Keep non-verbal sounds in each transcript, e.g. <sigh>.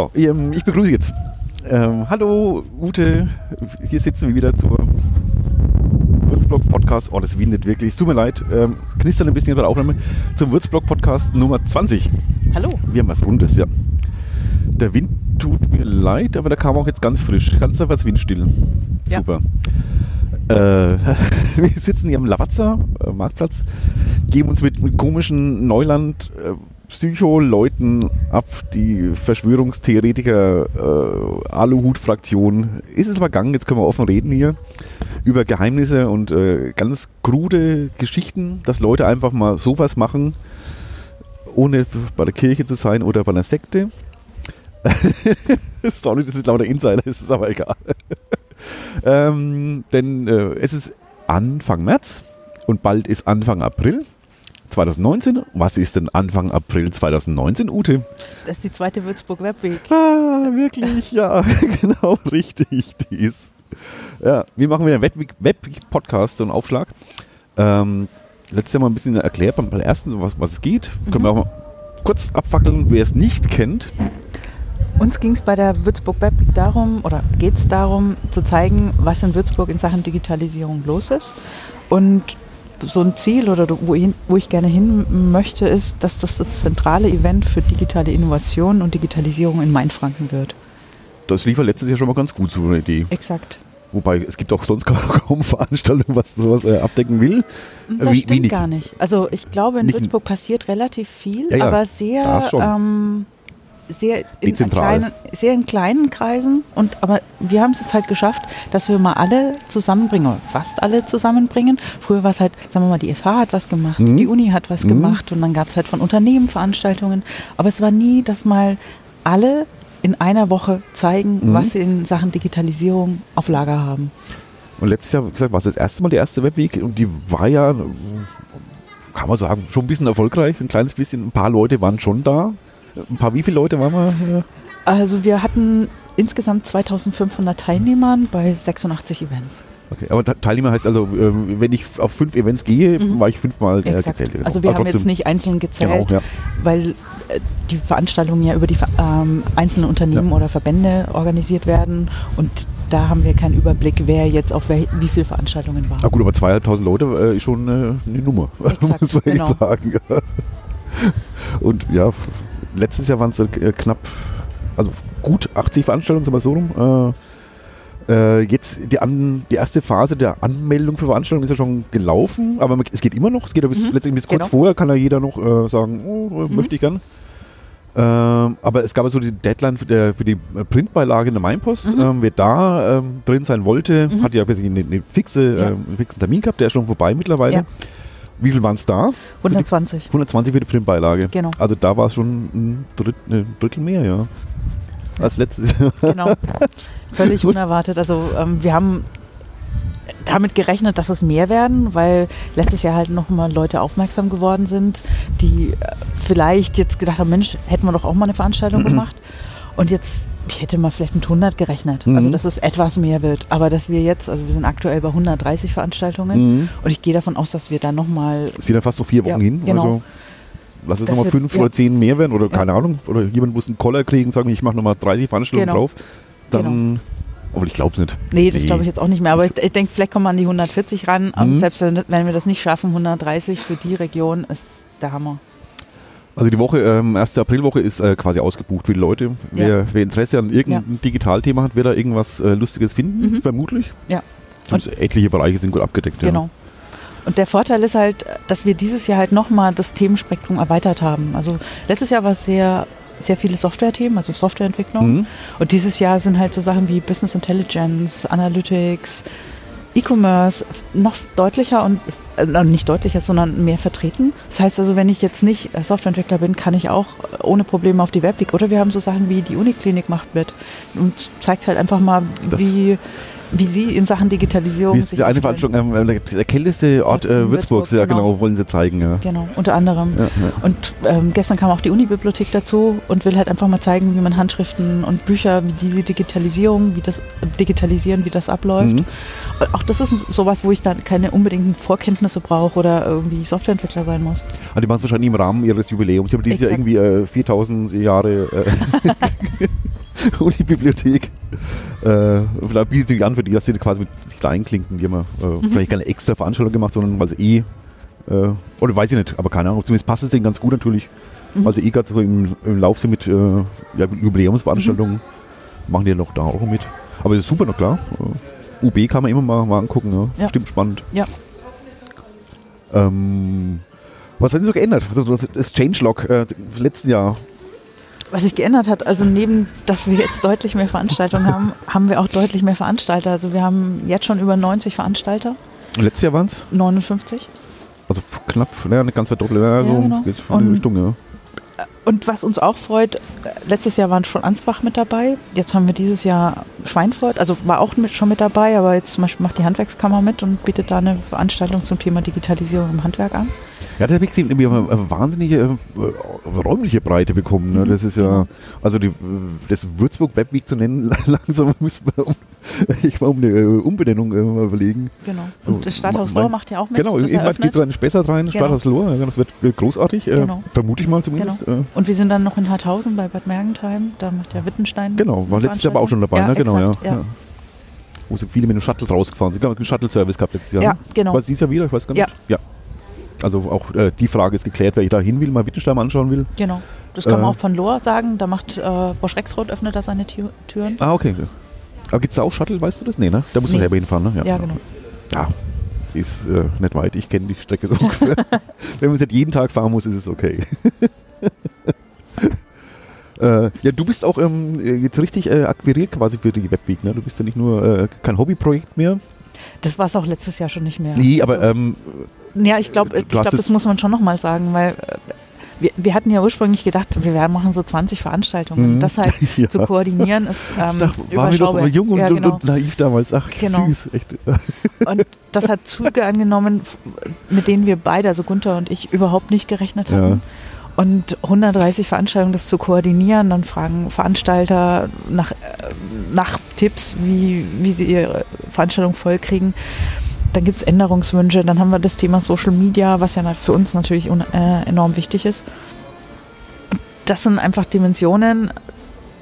So, ich begrüße jetzt. Ähm, hallo Ute, hier sitzen wir wieder zur Würzblog Podcast. Oh, das windet wirklich. Es tut mir leid, ähm, knistert ein bisschen bei der Aufnahme. Zum Würzblog Podcast Nummer 20. Hallo. Wir haben was Rundes, ja. Der Wind tut mir leid, aber der kam auch jetzt ganz frisch. Ganz einfach windstill. Ja. Super. Äh, <laughs> wir sitzen hier am Lavazza äh, Marktplatz, geben uns mit, mit komischen Neuland äh, Psycho-Leuten ab, die Verschwörungstheoretiker äh, Aluhut-Fraktion. Ist es aber gegangen, jetzt können wir offen reden hier über Geheimnisse und äh, ganz krude Geschichten, dass Leute einfach mal sowas machen, ohne bei der Kirche zu sein oder bei einer Sekte. <laughs> Sorry, das ist lauter Insider, ist es aber egal. <laughs> ähm, denn äh, es ist Anfang März und bald ist Anfang April 2019. Was ist denn Anfang April 2019, Ute? Das ist die zweite Würzburg Webweek. Ah, wirklich, ja, <laughs> genau, richtig, die ist. Ja, wir machen wieder einen Web-Podcast, so einen Aufschlag. Ähm, letztes Jahr mal ein bisschen erklärt beim, ersten, was, was es geht. Mhm. Können wir auch mal kurz abfackeln, wer es nicht kennt. Uns ging es bei der Würzburg Webweek darum, oder geht es darum, zu zeigen, was in Würzburg in Sachen Digitalisierung los ist. Und so ein Ziel oder wo ich, wo ich gerne hin möchte, ist, dass das das zentrale Event für digitale Innovation und Digitalisierung in Mainfranken wird. Das lief ja letztes Jahr schon mal ganz gut, so eine Idee. Exakt. Wobei es gibt auch sonst <laughs> kaum Veranstaltungen, was sowas äh, abdecken will. Das Wie- stimmt wenig. gar nicht. Also ich glaube, in Nicht Würzburg passiert relativ viel, Ja, ja, aber sehr, ähm, sehr, in kleinen, sehr in kleinen Kreisen. Und aber wir haben es jetzt halt geschafft, dass wir mal alle zusammenbringen, oder fast alle zusammenbringen. Früher war es halt, sagen wir mal, die FH hat was gemacht, Mhm. die Uni hat was Mhm. gemacht und dann gab es halt von Unternehmen Veranstaltungen. Aber es war nie, dass mal alle in einer Woche zeigen, Mhm. was sie in Sachen Digitalisierung auf Lager haben. Und letztes Jahr, wie gesagt, war es das erste Mal die erste Webweek und die war ja, kann man sagen, schon ein bisschen erfolgreich. Ein kleines bisschen, ein paar Leute waren schon da. Ein paar, wie viele Leute waren wir? Also wir hatten insgesamt 2500 Teilnehmern bei 86 Events. Okay, aber Te- Teilnehmer heißt also, äh, wenn ich auf fünf Events gehe, Mhm. war ich fünfmal äh, gezählt. genau. Also wir Aber haben jetzt nicht einzeln gezählt, Genau, ja. weil äh, die Veranstaltungen ja über die ähm, einzelnen Unternehmen Ja. oder Verbände organisiert werden und da haben wir keinen Überblick, wer jetzt auf wel wie viele Veranstaltungen war. Ah gut, aber zweieinhalbtausend Leute äh, ist schon äh, eine Nummer, <laughs> Exakt, muss man genau. echt sagen. <laughs> Und ja, letztes Jahr waren es äh, knapp, also gut 80 Veranstaltungen, wir so rum. Äh, äh, jetzt die, an, die erste Phase der Anmeldung für Veranstaltungen ist ja schon gelaufen, aber es geht immer noch. Es geht ja bis, Mhm, letztendlich bis kurz genau. vorher, kann ja jeder noch äh, sagen, oh, äh, möchte ich gern. Ähm, aber es gab also die Deadline für, der, für die äh, Printbeilage in der Mainpost. Mhm. Ähm, wer da ähm, drin sein wollte, Mhm. hat ja ich, eine, eine fixe, Ja. ähm, einen fixen Termin gehabt, der ist schon vorbei mittlerweile. Ja. Wie viel waren es da? 120. 120 für die Printbeilage. Genau. Also da war es schon ein, Dritt, ein Drittel mehr, ja. Als letztes Jahr. Genau. <laughs> Völlig unerwartet. Also ähm, wir haben damit gerechnet, dass es mehr werden, weil letztes Jahr halt nochmal Leute aufmerksam geworden sind, die äh, vielleicht jetzt gedacht haben, Mensch, hätten wir doch auch mal eine Veranstaltung <clears throat> gemacht. Und jetzt, ich hätte mal vielleicht mit 100 gerechnet. Also Mhm. dass es etwas mehr wird. Aber dass wir jetzt, also wir sind aktuell bei 130 Veranstaltungen Mhm. und ich gehe davon aus, dass wir dann nochmal Sind ja fast so vier Wochen Ja, hin. genau. Also lass es nochmal fünf ja. oder zehn mehr werden oder Ja. keine Ahnung. Oder jemand muss einen Koller kriegen, sagen, ich mache nochmal 30 Veranstaltungen Genau. drauf. Dann, aber ich glaube es nicht. Nee, das Nee. glaube ich jetzt auch nicht mehr. Aber ich, ich denke, vielleicht kommen wir an die 140 ran. Und Mhm. selbst wenn, wenn wir das nicht schaffen, 130 für die Region ist der Hammer. Also die Woche, ähm, erste Aprilwoche ist äh, quasi ausgebucht für die Leute. Wer, wer Interesse an irgendeinem Digitalthema hat, wird da irgendwas äh, Lustiges finden, Mhm. vermutlich. Ja. Und etliche Bereiche sind gut abgedeckt. Genau. Und der Vorteil ist halt, dass wir dieses Jahr halt nochmal das Themenspektrum erweitert haben. Also letztes Jahr war es sehr, sehr viele Software-Themen, also Ja. Softwareentwicklung. Mhm. Und dieses Jahr sind halt so Sachen wie Business Intelligence, Analytics, E-Commerce noch deutlicher und äh, nicht deutlicher, sondern mehr vertreten. Das heißt also, wenn ich jetzt nicht äh, Softwareentwickler bin, kann ich auch äh, ohne Probleme auf die Webweek. Oder wir haben so Sachen wie die Uniklinik macht mit und zeigt halt einfach mal, Das- wie, wie sie in Sachen Digitalisierung Wie ist die eine. Veranstaltung, ähm, der, kälteste Ort äh, Würzburgs, Würzburg, ja genau. genau. wollen sie zeigen. Ja. Genau, unter anderem. Ja, ja. Und ähm, gestern kam auch die Unibibliothek dazu und will halt einfach mal zeigen, wie man Handschriften und Bücher, wie diese Digitalisierung, wie das digitalisieren, wie das abläuft. Mhm. Auch das ist sowas, wo ich dann keine unbedingten Vorkenntnisse brauche oder irgendwie Softwareentwickler sein muss. Aber die machen es wahrscheinlich im Rahmen ihres Jubiläums. Sie haben dieses Jahr irgendwie äh, 4000 Jahre. Äh, <laughs> <laughs> <laughs> Uni-Bibliothek. Äh, vielleicht bietet sich an für die, dass sie quasi mit sich da einklinken. Die haben ja, äh, vielleicht keine extra Veranstaltung gemacht, sondern weil sie eh, äh, oder weiß ich nicht, aber keine Ahnung, zumindest passt es denen ganz gut natürlich, weil sie eh gerade so im, im Lauf sind mit, äh, ja, mit Jubiläumsveranstaltungen, machen die ja noch da auch mit. Aber das ist super, na klar. Äh, UB kann man immer mal, mal angucken, ja. Ja. stimmt spannend. Ja. Ähm, was hat sich so geändert? Also das Changelog äh, letzten Jahr. Was sich geändert hat, also neben, dass wir jetzt deutlich mehr Veranstaltungen haben, haben wir auch deutlich mehr Veranstalter. Also wir haben jetzt schon über 90 Veranstalter, Letztes Jahr waren es? 59. Also knapp, ja, nicht ganz verdoppelt, ja, Ja, so genau. geht in die Und- Richtung, ja. Und was uns auch freut, äh, letztes Jahr waren schon Ansbach mit dabei. Jetzt haben wir dieses Jahr Schweinfurt, also war auch mit, schon mit dabei, aber jetzt zum Beispiel macht die Handwerkskammer mit und bietet da eine Veranstaltung zum Thema Digitalisierung im Handwerk an. Ja, das habe ich gesehen, wir haben eine wahnsinnige äh, räumliche Breite bekommen. Ne? Das ist ja, genau. also die, das Würzburg Webweek zu nennen, <laughs> langsam müssen wir um, ich mal um eine äh, Umbenennung äh, überlegen. Genau. So, Und das Stadthaus Lohr macht ja auch mit. genau, irgendwann geht so ein Spessart rein, Genau. Stadthaus Lohr, ja, das wird äh, großartig, äh, Genau. vermute ich mal zumindest. Äh, Und wir sind dann noch in Harthausen bei Bad Mergentheim, da macht der Wittenstein. genau, war letztes Jahr aber auch schon dabei, Veranstaltung. ne? genau, exakt, ja. ja. Wo sie viele mit dem Shuttle rausgefahren sind. Genau, einen Shuttle-Service gehabt letztes Jahr. Ja, ne? genau. Was dieses Jahr wieder? Ich weiß gar Ja. nicht. Ja. Also auch äh, die Frage ist geklärt, wer ich da hin will, mal Wittgenstein anschauen will. Genau. Das kann man Äh. auch von Lohr sagen. Da macht äh, Bosch Rexroth öffnet da seine Tü Türen. Ah, okay. Aber gibt es da auch Shuttle, weißt du das? Nee, ne? Da musst du Nee. selber hinfahren, ne? Ja, genau. Ja, ist äh, nicht weit. Ich kenne die Strecke so ungefähr. <laughs> Wenn man es nicht jeden Tag fahren muss, ist es okay. <laughs> äh, ja, du bist auch ähm, jetzt richtig äh, akquiriert quasi für die Webweek, ne? Du bist ja nicht nur äh, kein Hobbyprojekt mehr. Das war es auch letztes Jahr schon nicht mehr. Nee, aber Also, ähm, ja, ich glaube, ich glaub, das muss man schon nochmal sagen, weil äh, wir, wir hatten ja ursprünglich gedacht, wir werden machen so 20 Veranstaltungen. Mhm. Das halt <laughs> Ja. zu koordinieren ist ähm, ich sag, waren wir doch jung und, ja, genau. und naiv damals. Ach, Genau. süß, echt. <laughs> Und das hat Züge angenommen, mit denen wir beide, also Gunther und ich, überhaupt nicht gerechnet Ja. hatten. Und 130 Veranstaltungen, das zu koordinieren, dann fragen Veranstalter nach, äh, nach Tipps, wie, wie sie ihre Veranstaltung vollkriegen. Dann gibt es Änderungswünsche, dann haben wir das Thema Social Media, was ja für uns natürlich äh, enorm wichtig ist. Das sind einfach Dimensionen,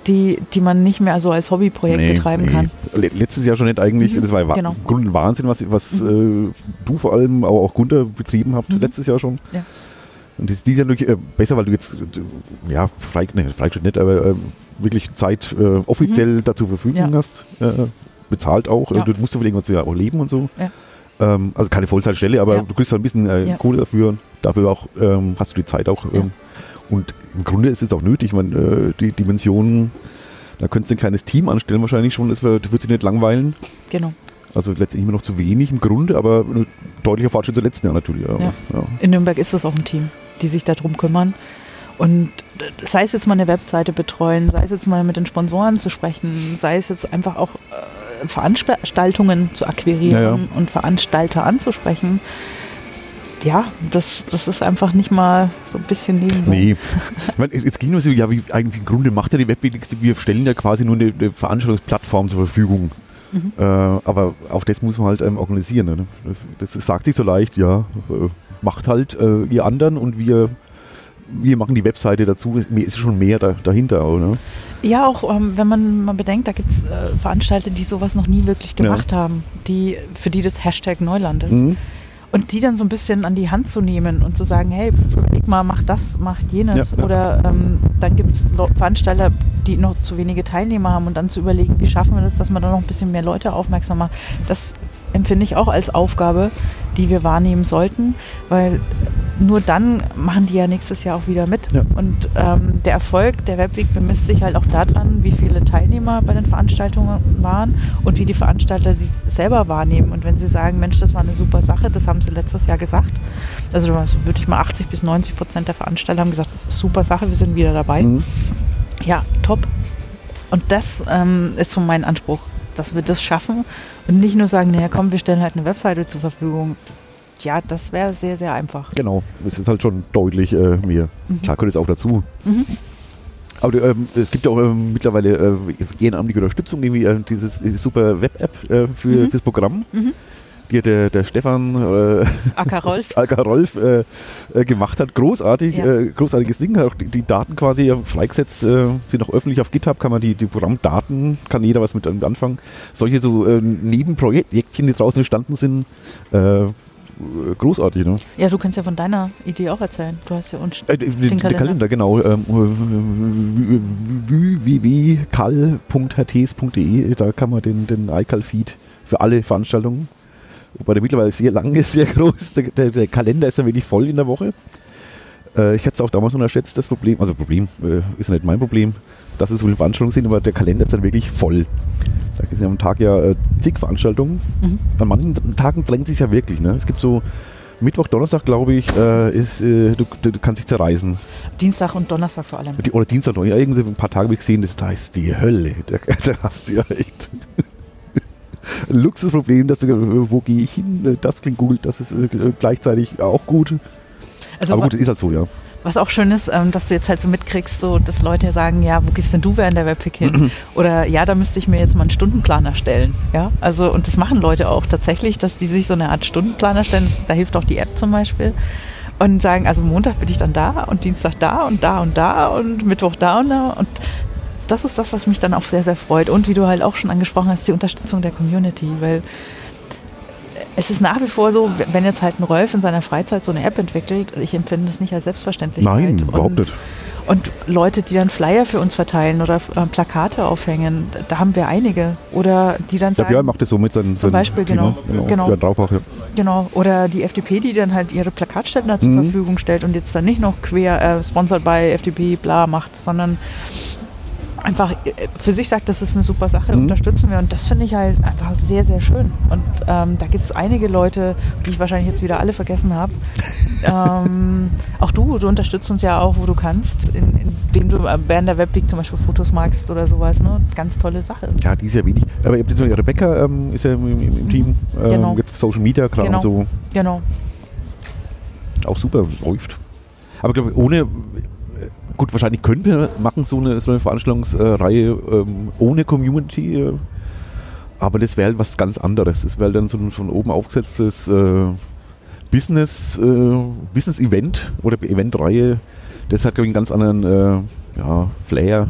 die, die man nicht mehr so als Hobbyprojekt Nee, betreiben nee. kann. Le- Letztes Jahr schon nicht eigentlich. Mhm, Das war ja wa- genau. im Grunde ein Wahnsinn, was, was äh, du vor allem, aber auch Gunther betrieben habt, Mhm. letztes Jahr schon. Ja. Und das ist dieses Jahr natürlich äh, besser, weil du jetzt, äh, ja, frei, ne, freigestellt nicht, aber äh, wirklich Zeit äh, offiziell dazu Verfügung Mhm. Ja. hast. Äh, bezahlt auch. Ja. Du musst du irgendwas ja auch leben und so. Ja. Ähm, also keine Vollzeitstelle, aber Ja. du kriegst halt ein bisschen äh, Ja. Kohle dafür. Dafür auch ähm, hast du die Zeit auch. Ähm, und im Grunde ist es auch nötig. Ich meine, äh, die Dimensionen, da könntest du ein kleines Team anstellen wahrscheinlich schon. Das wird, wird sich nicht langweilen. Genau. Also letztendlich immer noch zu wenig im Grunde, aber ein deutlicher Fortschritt zum letzten Jahr natürlich. In Nürnberg ist das auch ein Team, die sich darum kümmern. Und äh, sei es jetzt mal eine Webseite betreuen, sei es jetzt mal mit den Sponsoren zu sprechen, sei es jetzt einfach auch äh, Veranstaltungen zu akquirieren Ja, ja. und Veranstalter anzusprechen. Ja, das, das ist einfach nicht mal so ein bisschen nebenbei. Nee. Ich meine, es es ging nur so, ja, wie eigentlich im Grunde macht ja die Webweg wir stellen ja quasi nur eine, eine Veranstaltungsplattform zur Verfügung. Mhm. Äh, aber auch das muss man halt ähm, organisieren. Ne? Das, das sagt sich so leicht, ja, äh, macht halt äh, ihr anderen und wir, wir machen die Webseite dazu. Ist schon mehr da, dahinter. Auch, ne? Ja, auch ähm, wenn man mal bedenkt, da gibt es äh, Veranstalter, die sowas noch nie wirklich Ja. gemacht haben, die, für die das Hashtag Neuland ist. Mhm. Und die dann so ein bisschen an die Hand zu nehmen und zu sagen, hey, überleg mal, mach das, mach jenes. Ja, ja. Oder ähm, dann gibt es Veranstalter, die noch zu wenige Teilnehmer haben und dann zu überlegen, wie schaffen wir das, dass man da noch ein bisschen mehr Leute aufmerksam macht. Das empfinde ich auch als Aufgabe, die wir wahrnehmen sollten, weil nur dann machen die ja nächstes Jahr auch wieder mit. Ja. Und ähm, der Erfolg der Webweek bemisst sich halt auch daran, wie viele Teilnehmer bei den Veranstaltungen waren und wie die Veranstalter die selber wahrnehmen. Und wenn sie sagen, Mensch, das war eine super Sache, das haben sie letztes Jahr gesagt. Also würde ich mal 80 bis 90 Prozent der Veranstalter haben gesagt, super Sache, wir sind wieder dabei. Mhm. Ja, top. Und das ähm, ist so mein Anspruch, dass wir das schaffen und nicht nur sagen, naja, komm, wir stellen halt eine Webseite zur Verfügung. Ja, das wäre sehr, sehr einfach. Genau, es ist halt schon deutlich äh, mehr. Mhm. Klar gehört es auch dazu. Mhm. Aber ähm, es gibt ja auch ähm, mittlerweile äh, ehrenamtliche Unterstützung, irgendwie äh, dieses äh, super Web-App äh, für, Mhm. fürs Programm. Mhm. Die der, der Stefan äh, Acker Rolf. Alka Rolf äh, äh, gemacht hat. Großartig, Ja. äh, großartiges Ding. Hat auch die, die Daten quasi freigesetzt, äh, sind auch öffentlich auf GitHub, kann man die, die Programmdaten, kann jeder was mit anfangen. Solche so äh, Nebenprojektchen, die draußen entstanden sind, äh, großartig, ne? Ja, du kannst ja von deiner Idee auch erzählen. Du hast ja uns Äh, den, den Kalender. Kalender. genau. Ähm, www.kal.hrts.de, da kann man den, den iCal-Feed für alle Veranstaltungen, wobei der mittlerweile sehr lang ist, <laughs> sehr groß. Der, der, der Kalender ist ja wirklich voll in der Woche. Äh, ich hatte es auch damals unterschätzt, das Problem, also Problem äh, ist ja nicht mein Problem, dass es so viele Veranstaltungen sind, aber der Kalender ist dann wirklich voll. Da gibt es ja am Tag ja äh, zig Veranstaltungen. Mhm. An manchen Tagen drängt sich ja wirklich. Ne? Es gibt so Mittwoch, Donnerstag, glaube ich, äh, ist, äh, du, du, du kannst dich zerreißen. Dienstag und Donnerstag vor allem. Die, oder Dienstag noch. Ja, irgendwie ein paar Tage habe ich gesehen, das da ist die Hölle. Da, <laughs> da hast du ja echt ein Luxusproblem, dass du, wo gehe ich hin? Das klingt gut, das ist äh, gleichzeitig auch gut. Also Aber gut, ist halt so, ja. was auch schön ist, ähm, dass du jetzt halt so mitkriegst, so, dass Leute sagen, ja, wo gehst denn du während der Webpick hin? <clears throat> Oder ja, da müsste ich mir jetzt mal einen Stundenplan erstellen. Ja, also und das machen Leute auch tatsächlich, dass die sich so eine Art Stundenplan erstellen. Das, da hilft auch die App zum Beispiel. Und sagen, also Montag bin ich dann da und Dienstag da und da und da und Mittwoch da und da. Und das ist das, was mich dann auch sehr, sehr freut. Und wie du halt auch schon angesprochen hast, die Unterstützung der Community, weil es ist nach wie vor so, wenn jetzt halt ein Rolf in seiner Freizeit so eine App entwickelt, ich empfinde das nicht als Selbstverständlichkeit. Nein, überhaupt und, nicht. Und Leute, die dann Flyer für uns verteilen oder äh, Plakate aufhängen, da haben wir einige. Oder die dann sagen, Björn macht das so mit seinem Zum Beispiel, genau. ne? genau. Genau. Björn Draupach, ja. Genau, oder die FDP, die dann halt ihre Plakatständer zur Mhm. Verfügung stellt und jetzt dann nicht noch quer äh, sponsored by FDP bla macht, sondern einfach äh, für sich sagt, das ist eine super Sache, Mhm. unterstützen wir und das finde ich halt einfach sehr, sehr schön. Und ähm, da gibt es einige Leute, die ich wahrscheinlich jetzt wieder alle vergessen habe. <laughs> ähm, auch du, du unterstützt uns ja auch, wo du kannst, in, indem du äh, während der Webweek zum Beispiel Fotos magst oder sowas. Ne? Ganz tolle Sache. Ja, die ist ja wenig. Aber ihr habt jetzt noch Rebecca ähm, ist ja im, im, im Team. Ähm, Genau. Jetzt Social Media Kram Genau. und so. Genau. auch super läuft. Aber ich glaube, ohne, gut, wahrscheinlich könnten wir machen so eine, so eine Veranstaltungsreihe ähm, ohne Community, äh, aber das wäre halt was ganz anderes. Das wäre dann so ein von oben aufgesetztes äh, Business, äh, Business-Event oder Eventreihe. Das hat, glaube ich, einen ganz anderen äh, ja, Flair.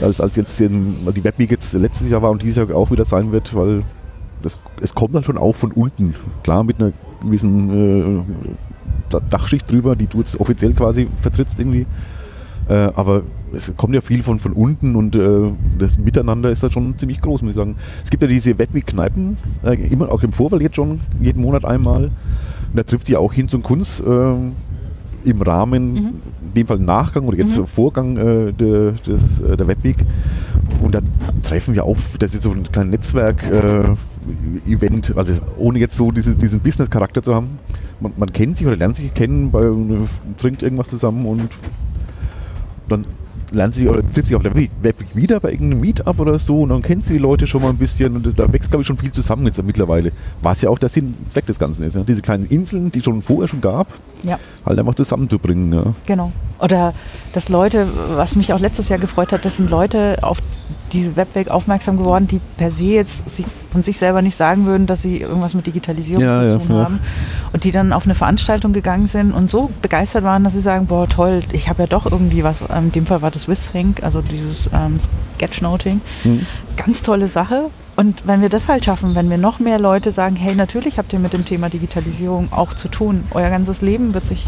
Als, als jetzt den, die Webweek jetzt letztes Jahr war und dieses Jahr auch wieder sein wird, weil das, es kommt dann schon auch von unten. Klar, mit einer gewissen äh, Dachschicht drüber, die du jetzt offiziell quasi vertrittst irgendwie. Äh, aber es kommt ja viel von, von unten und äh, das Miteinander ist da schon ziemlich groß, muss ich sagen. Es gibt ja diese Webweek-Kneipen, äh, immer auch im Vorfeld jetzt schon, jeden Monat einmal. Und da trifft sich auch hin zum Kunst äh, im Rahmen, Mhm. in dem Fall Nachgang oder jetzt Mhm. Vorgang äh, der, des, äh, der Webweek. Und da treffen wir auf, das ist so ein kleines Netzwerk-Event, also ohne jetzt so dieses, diesen Business-Charakter zu haben. Man, man kennt sich oder lernt sich kennen, bei, trinkt irgendwas zusammen und dann lernt sie oder trifft sich auf der Web Webweek wieder bei irgendeinem Meetup oder so und dann kennt sie die Leute schon mal ein bisschen und da wächst, glaube ich, schon viel zusammen jetzt mittlerweile. Was ja auch der Sinn Zweck des Ganzen ist. Ja? Diese kleinen Inseln, die schon vorher schon gab, Ja. halt einfach zusammenzubringen. Ja? Genau. Oder dass Leute, was mich auch letztes Jahr gefreut hat, das sind Leute auf diese Webweg aufmerksam geworden, die per se jetzt von sich selber nicht sagen würden, dass sie irgendwas mit Digitalisierung Ja, zu tun ja. haben. Und die dann auf eine Veranstaltung gegangen sind und so begeistert waren, dass sie sagen, boah toll, ich habe ja doch irgendwie was, ähm, in dem Fall war das WithThink, also dieses ähm, Sketchnoting. Hm. Ganz tolle Sache. Und wenn wir das halt schaffen, wenn wir noch mehr Leute sagen, hey, natürlich habt ihr mit dem Thema Digitalisierung auch zu tun. Euer ganzes Leben wird sich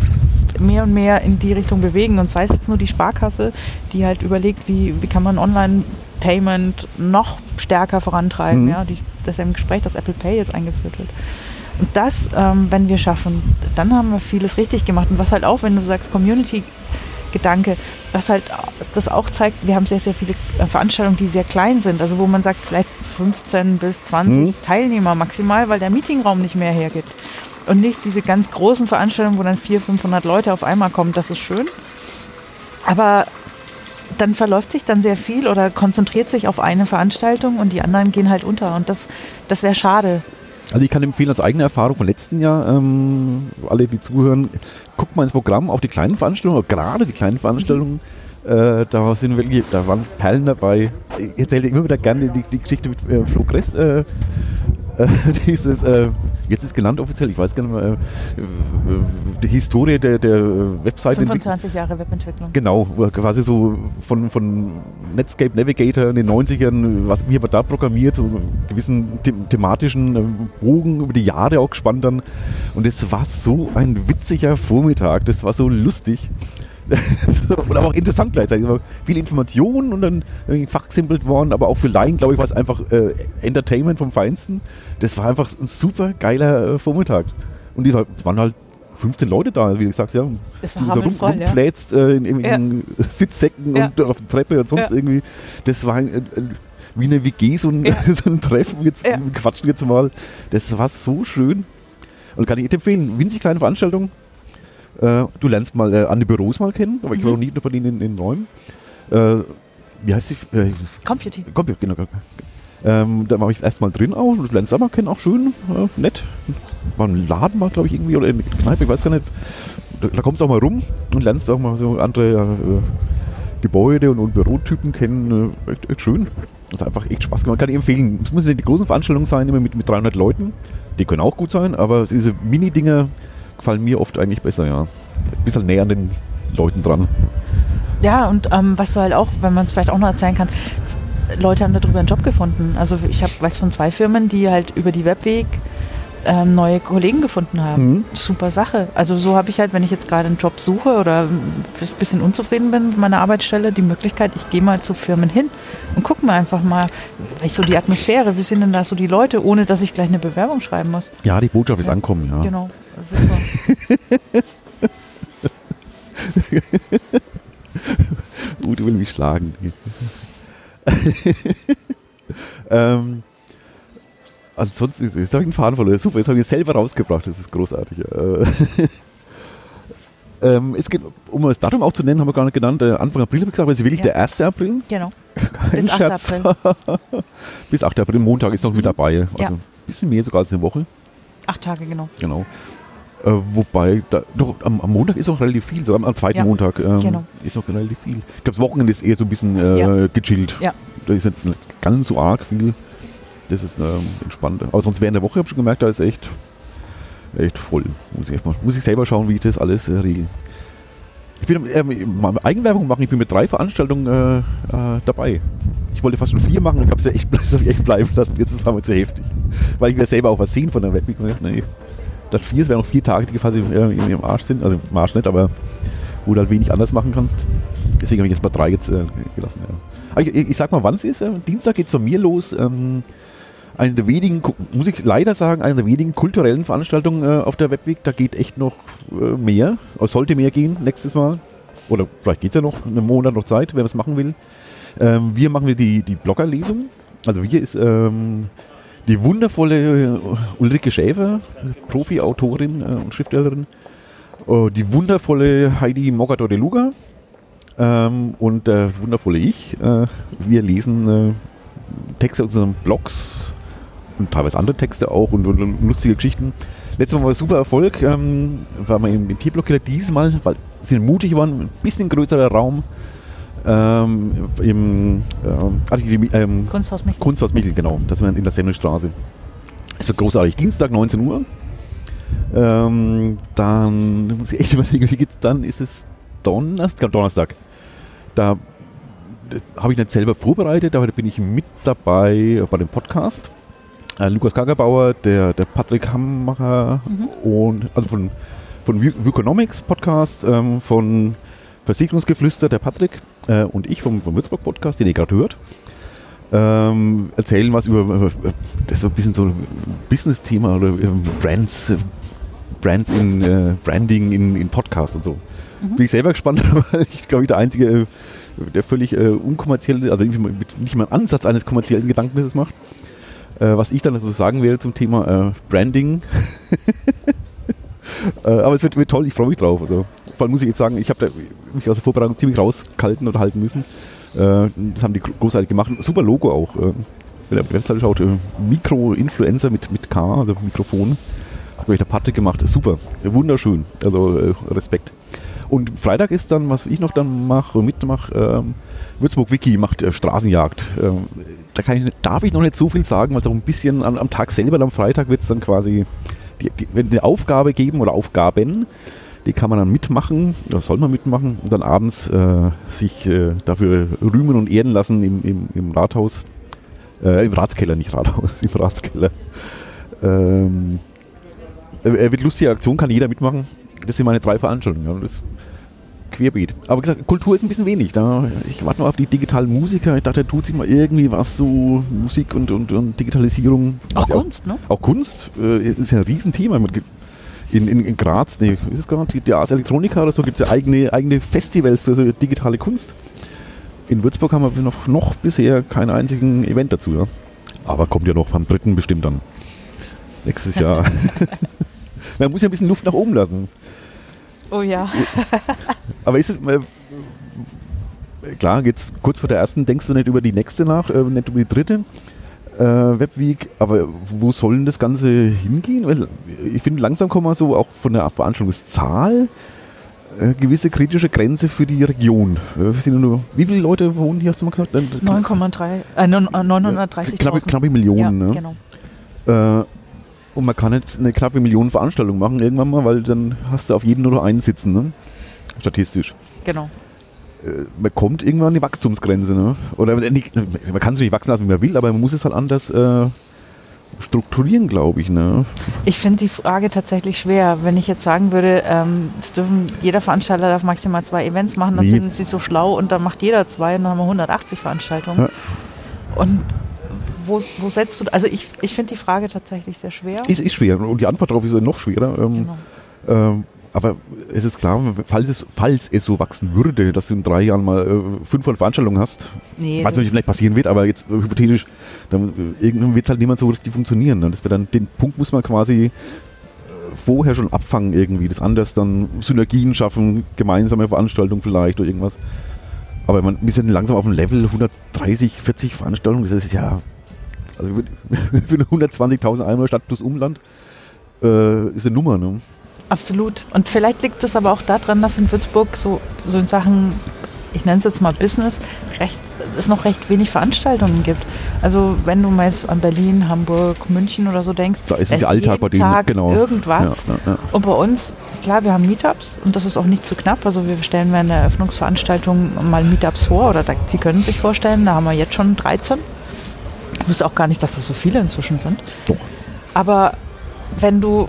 mehr und mehr in die Richtung bewegen. Und sei es jetzt nur die Sparkasse, die halt überlegt, wie, wie kann man Online-Payment noch stärker vorantreiben. Mhm. Ja, die, das ist ja im Gespräch, dass Apple Pay jetzt eingeführt wird. Und das, ähm, wenn wir schaffen, dann haben wir vieles richtig gemacht. Und was halt auch, wenn du sagst Community Gedanke, was halt das auch zeigt, wir haben sehr, sehr viele äh, Veranstaltungen, die sehr klein sind, also wo man sagt, vielleicht 15 bis 20 Mhm. Teilnehmer maximal, weil der Meetingraum nicht mehr hergibt. Und nicht diese ganz großen Veranstaltungen, wo dann 400, 500 Leute auf einmal kommen, das ist schön. Aber dann verläuft sich dann sehr viel oder konzentriert sich auf eine Veranstaltung und die anderen gehen halt unter. Und das, das wäre schade. Also ich kann empfehlen als eigene Erfahrung vom letzten Jahr, ähm, alle die zuhören, guckt mal ins Programm auf die kleinen Veranstaltungen, gerade die kleinen Veranstaltungen, äh, da sind wirklich, da waren Perlen dabei. Ich erzähle immer wieder gerne die, die Geschichte mit äh, Flo Kress, äh, äh, <laughs> dieses, äh, jetzt ist genannt offiziell, ich weiß gar nicht mehr, äh, die Historie der, der Webseite. 25 Jahre Webentwicklung. Genau, quasi so von, von Netscape Navigator in den 90ern, was wir aber da programmiert, so einen gewissen the thematischen äh, Bogen über die Jahre auch gespannt dann. Und es war so ein witziger Vormittag, das war so lustig. <laughs> und aber auch interessant gleichzeitig. Viele Informationen und dann fachsimpelt worden, aber auch für Laien, glaube ich, war es einfach äh, Entertainment vom Feinsten. Das war einfach ein super geiler äh, Vormittag. Und die waren halt 15 Leute da, wie gesagt, ja. Es war so rum, rumflätzt ja. äh, in, in ja. Sitzsäcken ja. und auf der Treppe und sonst irgendwie. Das war ein, ein, wie eine WG, so ein, <laughs> so ein Treffen, jetzt quatschen jetzt mal. Das war so schön. Und kann ich empfehlen, winzig kleine Veranstaltung, äh, du lernst mal äh, an die Büros mal kennen, aber ich war noch nie bei denen in den Räumen. Äh, wie heißt die? Äh, Computing. Computing, genau. genau. Ähm, da war ich das erste Mal drin auch. Du lernst auch mal kennen, auch schön, nett. War ein Laden mal, glaube ich, irgendwie, oder eine Kneipe, ich weiß gar nicht. Da, da kommst du auch mal rum und lernst auch mal so andere äh, Gebäude und, und, Bürotypen kennen. Äh, echt, echt, schön. Das hat einfach echt Spaß gemacht. Kann ich empfehlen. Es müssen nicht die großen Veranstaltungen sein, immer mit, mit 300 Leuten. Die können auch gut sein, aber diese Mini-Dinger, gefallen mir oft eigentlich besser, ja. Ein bisschen näher an den Leuten dran. Ja, und ähm, was du halt auch, wenn man es vielleicht auch noch erzählen kann, Leute haben darüber einen Job gefunden. Also ich hab, weiß von zwei Firmen, die halt über die Webweg ähm, neue Kollegen gefunden haben. Mhm. Super Sache. Also so habe ich halt, wenn ich jetzt gerade einen Job suche oder ein bisschen unzufrieden bin mit meiner Arbeitsstelle, die Möglichkeit, ich gehe mal zu Firmen hin und gucke mir einfach mal, ich so die Atmosphäre, wie sind denn da so die Leute, ohne dass ich gleich eine Bewerbung schreiben muss. Ja, die Botschaft ist ankommen, ja. Genau. Super. <laughs> Ute will mich schlagen. <laughs> ähm, also sonst, jetzt habe ich einen Faden verloren. Super, jetzt habe ich es selber rausgebracht. Das ist großartig. <laughs> ähm, es geht, um das Datum auch zu nennen, haben wir gar nicht genannt. Äh, Anfang April habe ich gesagt, aber es ist wirklich ja. der 1. April. Genau. Kein Bis Scherz. 8. April. Bis 8. April. Montag ist noch mit mhm. dabei. Also ja. ein bisschen mehr sogar als eine Woche. Acht Tage, genau. Genau. Äh, wobei, da, doch, am, am, Montag ist auch relativ viel, so am, am zweiten ja, Montag ähm, genau. ist auch relativ viel. Ich glaube, das Wochenende ist eher so ein bisschen äh, ja. gechillt. Ja. Da ist nicht ganz so arg viel. Das ist ähm, entspannt. Aber sonst während der Woche habe ich schon gemerkt, da ist echt, echt voll. Muss ich, mal, muss ich selber schauen, wie ich das alles äh, regle. Ich bin äh, mal Eigenwerbung machen, ich bin mit drei Veranstaltungen äh, äh, dabei. Ich wollte fast schon vier machen, ich habe es ja echt, <laughs> echt bleiben lassen. Jetzt ist es mir zu heftig. Weil ich mir selber auch was sehen von der Webweek. Nee, statt vier, es wären noch vier Tage, die quasi äh, im Arsch sind. Also im Arsch nicht, aber wo du halt wenig anders machen kannst. Deswegen habe ich jetzt mal drei jetzt, äh, gelassen. Ja. Ich, ich, sag mal, wann es ist. Äh, Dienstag geht es von mir los. Ähm, eine der wenigen, muss ich leider sagen, eine der wenigen kulturellen Veranstaltungen äh, auf der Webweek. Da geht echt noch äh, mehr. Es sollte mehr gehen nächstes Mal. Oder vielleicht geht es ja noch einen Monat noch Zeit, wer was machen will. Ähm, wir machen wir die, die Bloggerlesung. Also wir ist ähm, die wundervolle Ulrike Schäfer, Profi-Autorin äh, und Schriftstellerin, äh, die wundervolle Heidi Mogador de Luga ähm, und der wundervolle ich. Äh, wir lesen äh, Texte aus unseren Blogs und teilweise andere Texte auch und, lustige Geschichten. Letztes Mal war es super Erfolg, ähm, war wir im, im Tierblock diesmal, weil sie mutig waren, ein bisschen größerer Raum ähm, im ähm, ähm, Kunsthaus Michel. Kunsthaus Michel, genau. Das war in der Semmelstraße. Es wird großartig. Dienstag 19 Uhr. Ähm, dann muss ich echt überlegen, wie geht's dann? Ist es Donnerstag? Donnerstag. Da habe ich nicht selber vorbereitet, aber da bin ich mit dabei bei dem Podcast. Äh, Lukas Kagerbauer, der, der Patrick Hammacher mhm. und also von, von Vuconomics Podcast, ähm, von Versicherungsgeflüster, der Patrick äh, und ich vom, vom Würzburg Podcast, den ihr gerade hört, ähm, erzählen was über äh, das so ein bisschen so Business-Thema oder äh, Brands, äh, Brands in äh, Branding in, in Podcasts und so. Mhm. Bin ich selber gespannt, <laughs> weil ich glaube ich der einzige, äh, der völlig äh, unkommerzielle, also nicht, mal einen Ansatz eines kommerziellen Gedanken macht. was ich dann also sagen werde zum Thema Branding. <laughs> aber es wird, wird, toll, ich freue mich drauf. Also allem muss ich jetzt sagen, ich habe mich aus der Vorbereitung ziemlich rausgehalten oder halten müssen. Äh, das haben die großartig gemacht. Super Logo auch. Äh, wenn ihr auf die Webseite schaut, äh, Mikro-Influencer mit, mit K, also Mikrofon. Hat euch der Patrick gemacht. Super, wunderschön. Also Respekt. Und Freitag ist dann, was ich noch dann mache und mitmache, ähm, Würzburg Wiki macht äh, Straßenjagd. Ähm, da ich, darf ich noch nicht so viel sagen, weil es auch ein bisschen am, am Tag selber, am Freitag wird es dann quasi die, die, eine Aufgabe geben oder Aufgaben, die kann man dann mitmachen oder soll man mitmachen und dann abends äh, sich äh, dafür rühmen und ehren lassen im, im, im Rathaus. Äh, Im Ratskeller, nicht Rathaus, <laughs> im Ratskeller. Ähm, äh, wird lustige Aktion, kann jeder mitmachen. Das sind meine drei Veranstaltungen. Ja. Das querbeet. Aber gesagt, Kultur ist ein bisschen wenig. Da, ich warte noch auf die digitalen Musiker. Ich dachte, da tut sich mal irgendwie was, so Musik und, und, und Digitalisierung. Auch Kunst, ne? Auch Kunst äh, ist ja ein Riesenthema. Man In, in, in Graz, nee, ist es gerade, die Ars Electronica oder so, gibt es ja eigene, eigene Festivals für so digitale Kunst. In Würzburg haben wir noch, noch bisher keinen einzigen Event dazu. Ja. Aber kommt ja noch beim dritten bestimmt dann. Nächstes Jahr. <laughs> Man muss ja ein bisschen Luft nach oben lassen. Oh ja. <laughs> Aber ist es. Äh, klar, jetzt kurz vor der ersten denkst du nicht über die nächste nach, äh, nicht über die dritte äh, Webweek, aber wo soll denn das Ganze hingehen? Weil ich finde, langsam kommen wir so auch von der Veranstaltungszahl äh, gewisse kritische Grenze für die Region. Äh, nur, wie viele Leute wohnen hier, hast du mal gesagt? Äh, 9,3, äh, non- äh, 930.000. Knappe, knappe Millionen, ja, ne? genau. Äh, und man kann nicht eine knappe Million Veranstaltung machen irgendwann mal, weil dann hast du auf jeden nur noch einen sitzen, ne? Statistisch. Genau. Äh, man kommt irgendwann an die Wachstumsgrenze, ne? Oder äh, nicht, man kann es nicht wachsen lassen, wie man will, aber man muss es halt anders äh, strukturieren, glaube ich, ne? Ich finde die Frage tatsächlich schwer. Wenn ich jetzt sagen würde, ähm, es dürfen, jeder Veranstalter darf maximal zwei Events machen, dann Nee. sind sie so schlau und dann macht jeder zwei und dann haben wir 180 Veranstaltungen. Ja. Und wo, wo setzt du, also ich, ich finde die Frage tatsächlich sehr schwer. Ist, ist schwer und die Antwort darauf ist ja noch schwerer. Ähm, Genau. ähm, aber es ist klar, falls es, falls es so wachsen würde, dass du in drei Jahren mal äh, 500 Veranstaltungen hast, Nee, weiß nicht, vielleicht passieren wird, aber jetzt äh, hypothetisch, dann äh, irgendwann wird es halt niemand so richtig funktionieren. Ne? Das wird dann, den Punkt muss man quasi äh, vorher schon abfangen irgendwie, das anders dann Synergien schaffen, gemeinsame Veranstaltungen vielleicht oder irgendwas. Aber man ist ja langsam auf dem Level 130, 40 Veranstaltungen, das ist ja, also für <laughs> eine 120.000 Einwohner Stadt plus Umland, äh, ist eine Nummer, ne? Absolut. Und vielleicht liegt es aber auch daran, dass in Würzburg so, so in Sachen, ich nenne es jetzt mal Business, recht, es noch recht wenig Veranstaltungen gibt. Also wenn du mal jetzt an Berlin, Hamburg, München oder so denkst, Da ist es Alltag bei denen, Tag genau. irgendwas. Ja, ja, ja. Und bei uns, klar, wir haben Meetups und das ist auch nicht zu knapp. Also wir stellen während der Eröffnungsveranstaltung mal Meetups vor oder da, Sie können sich vorstellen, da haben wir jetzt schon 13. Ich wusste auch gar nicht, dass das so viele inzwischen sind. Doch. Aber wenn du,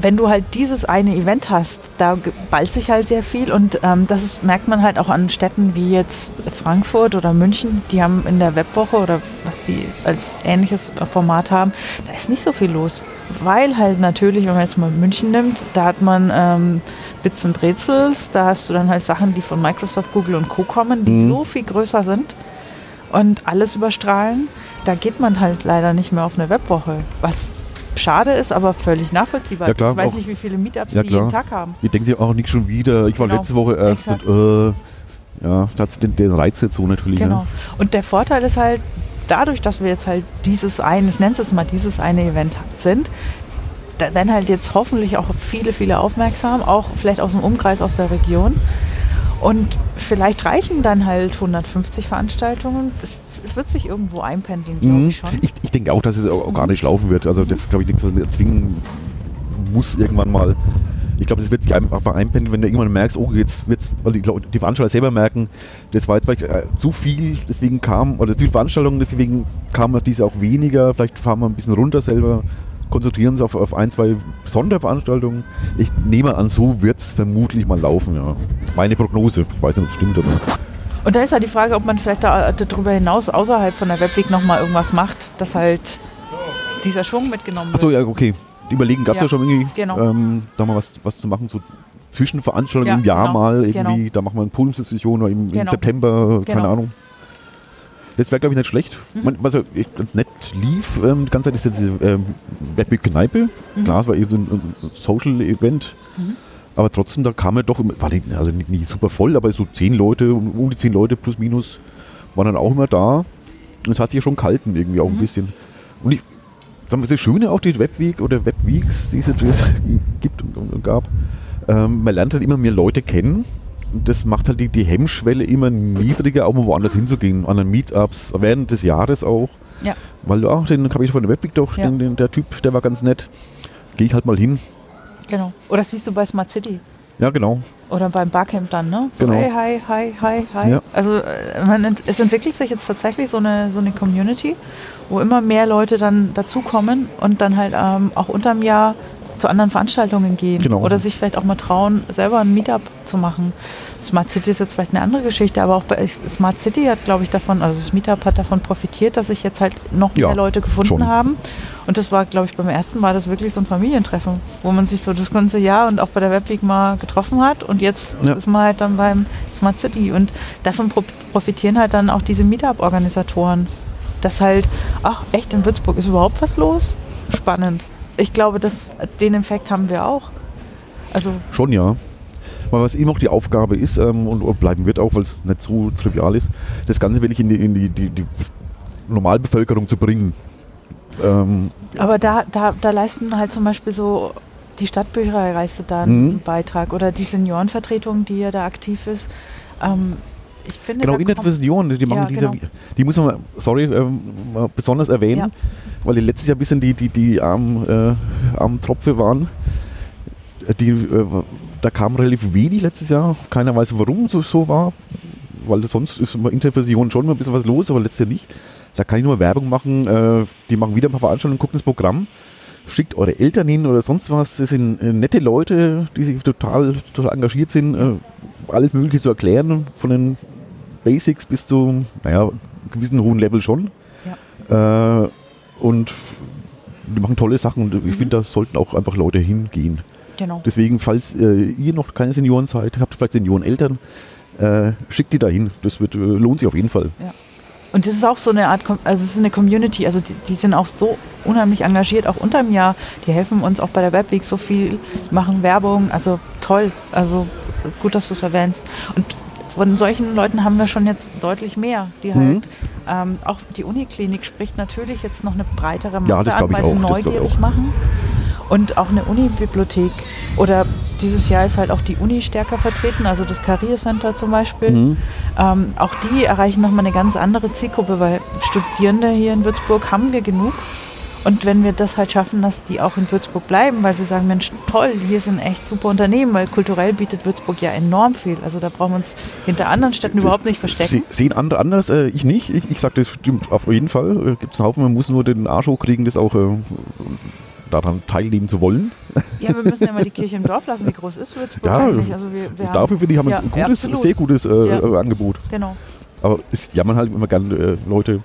wenn du halt dieses eine Event hast, da ballt sich halt sehr viel und ähm, das ist, merkt man halt auch an Städten wie jetzt Frankfurt oder München, die haben in der Webwoche oder was die als ähnliches Format haben, da ist nicht so viel los. Weil halt natürlich, wenn man jetzt mal München nimmt, da hat man ähm, Bits und Rätsels, da hast du dann halt Sachen, die von Microsoft, Google und Co. kommen, die Mhm. so viel größer sind und alles überstrahlen. Da geht man halt leider nicht mehr auf eine Webwoche, was schade ist, aber völlig nachvollziehbar. Ja, klar, ich weiß nicht, wie viele Meetups Ja, die jeden Tag haben. Ich denke dir auch nicht schon wieder. Ich war Genau. letzte Woche erst Exakt. und äh, ja, da hat den, den Reiz jetzt so natürlich. Genau. Ne? Und der Vorteil ist halt, dadurch, dass wir jetzt halt dieses eine, ich nenne es jetzt mal dieses eine Event sind, da werden halt jetzt hoffentlich auch viele, viele aufmerksam, auch vielleicht aus dem Umkreis aus der Region. Und vielleicht reichen dann halt 150 Veranstaltungen. Es, wird sich irgendwo einpendeln, glaube Mhm. ich schon. Ich, ich denke auch, dass es auch organisch laufen wird. Also das ist, glaube ich, nichts, was man erzwingen muss irgendwann mal. Ich glaube, das wird sich einfach einpendeln, wenn du irgendwann merkst, oh, jetzt wird's, weil die, Leute- die Veranstalter selber merken, das war jetzt vielleicht äh, zu viel, deswegen kam, oder zu viele Veranstaltungen, deswegen kamen diese auch weniger, vielleicht fahren wir ein bisschen runter selber, konzentrieren uns auf, auf ein, zwei Sonderveranstaltungen. Ich nehme an, so wird es vermutlich mal laufen, ja. Meine Prognose. Ich weiß nicht, ob es stimmt, aber. Und da ist halt die Frage, ob man vielleicht da, darüber hinaus außerhalb von der Webweek nochmal irgendwas macht, dass halt dieser Schwung mitgenommen wird. Achso, ja, okay. Die Überlegen gab es ja. Ja, schon irgendwie, genau. ähm, da mal was, was zu machen, so Zwischenveranstaltungen Ja, im Jahr genau, mal irgendwie, genau. da machen wir eine Podiumsdiskussion oder im, im Genau. September, keine Genau. Ahnung. Das wäre, glaube ich, nicht schlecht. Mhm. Man, echt ganz nett lief, ähm, die ganze Zeit ist ja diese ähm, Kneipe. Mhm. Klar, es war eher so ein, ein Social-Event. Mhm. Aber trotzdem, da kam ja doch, immer- war nicht, also nicht, nicht super voll, aber so zehn Leute, um, die zehn Leute plus minus, waren dann auch immer da. Und es hat sich ja schon kalten irgendwie auch ein Mhm. bisschen. Und ich, sagen wir, das Schöne auch die Webweek oder Webweeks, die es jetzt <laughs> gibt und, und, und gab, Ähm, man lernt halt immer mehr Leute kennen. Das macht halt die, die Hemmschwelle immer niedriger, auch mal woanders hinzugehen, an den Meetups, während des Jahres auch. Ja. Weil, ja, den habe ich von der Webweg doch, Ja. den, den, der Typ, der war ganz nett. Gehe ich halt mal hin. Genau. Oder siehst du bei Smart City. Ja, genau. Oder beim Barcamp dann, ne? So, Genau. hey, hi, hi, hi, hi. Ja. Also äh, man, es entwickelt sich jetzt tatsächlich so eine, so eine Community, wo immer mehr Leute dann dazukommen und dann halt ähm, auch unterm Jahr zu anderen Veranstaltungen gehen. Genau. Oder sich vielleicht auch mal trauen, selber ein Meetup zu machen. Smart City ist jetzt vielleicht eine andere Geschichte, aber auch bei Smart City hat, glaube ich, davon, also das Meetup hat davon profitiert, dass sich jetzt halt noch Ja, mehr Leute gefunden schon. haben. Und das war, glaube ich, beim ersten Mal das wirklich so ein Familientreffen, wo man sich so das ganze Jahr und auch bei der Webweek mal getroffen hat. Und jetzt Ja. ist man halt dann beim Smart City. Und davon pro profitieren halt dann auch diese Meetup-Organisatoren. Dass halt, ach echt, in Würzburg ist überhaupt was los? Spannend. Ich glaube, das, den Effekt haben wir auch. Also, Schon ja. Weil was eben auch die Aufgabe ist ähm, und, und bleiben wird auch, weil es nicht so trivial ist, das Ganze wirklich in die, in die, die, die Normalbevölkerung zu bringen. Ähm, aber da, da, da leisten halt zum Beispiel so, die Stadtbücherei leistet da einen Mhm. Beitrag oder die Seniorenvertretung, die ja da aktiv ist. Ähm, ich finde, genau, kommt- für Senioren, die machen Ja, diese, genau. die muss man, sorry, ähm, mal besonders erwähnen, Ja. weil die letztes Jahr ein bisschen die, die, die armen, äh, armen Tropfe waren. Die, äh, da kam relativ wenig letztes Jahr. Keiner weiß, warum so, so war. Weil sonst ist Internet für Senioren schon mal ein bisschen was los, aber letztes Jahr nicht. Da kann ich nur Werbung machen. Äh, die machen wieder ein paar Veranstaltungen, gucken das Programm. Schickt eure Eltern hin oder sonst was. Das sind äh, nette Leute, die sich total, total engagiert sind, äh, alles Mögliche zu erklären, von den Basics bis zu, naja, einem gewissen hohen Level schon. Äh, und die machen tolle Sachen und ich finde, da sollten auch einfach Leute hingehen. Genau. Deswegen, falls äh, ihr noch keine Senioren seid, habt vielleicht Senioreneltern, äh, schickt die dahin. Das wird, äh, lohnt sich auf jeden Fall. Und das ist auch so eine Art, also es ist eine Community, also die, die sind auch so unheimlich engagiert, auch unterm Jahr. Die helfen uns auch bei der Webweek so viel, machen Werbung, also toll, also gut, dass du es erwähnst. Und von solchen Leuten haben wir schon jetzt deutlich mehr, die Mhm. halt, ähm, auch die Uniklinik spricht natürlich jetzt noch eine breitere Masse Ja, an, weil sie neugierig machen. Und auch eine Unibibliothek oder dieses Jahr ist halt auch die Uni stärker vertreten, also das Career Center zum Beispiel. Mhm. Ähm, auch die erreichen nochmal eine ganz andere Zielgruppe, weil Studierende hier in Würzburg haben wir genug. Und wenn wir das halt schaffen, dass die auch in Würzburg bleiben, weil sie sagen, Mensch, toll, hier sind echt super Unternehmen, weil kulturell bietet Würzburg ja enorm viel. Also da brauchen wir uns hinter anderen Städten überhaupt nicht verstecken. Se sehen andere anders, äh, ich nicht. Ich, ich sage, das stimmt auf jeden Fall. Äh, Gibt es einen Haufen, man muss nur den Arsch hochkriegen, das auch äh, daran teilnehmen zu wollen. Ja, wir müssen ja mal die Kirche im Dorf lassen. Wie groß ist Würzburg Ja, eigentlich? Also wir, wir Dafür finde ich, haben wir ja, ein gutes, absolut. sehr gutes äh, Ja. Angebot. Genau. Aber es jammern halt immer gerne äh, Leute.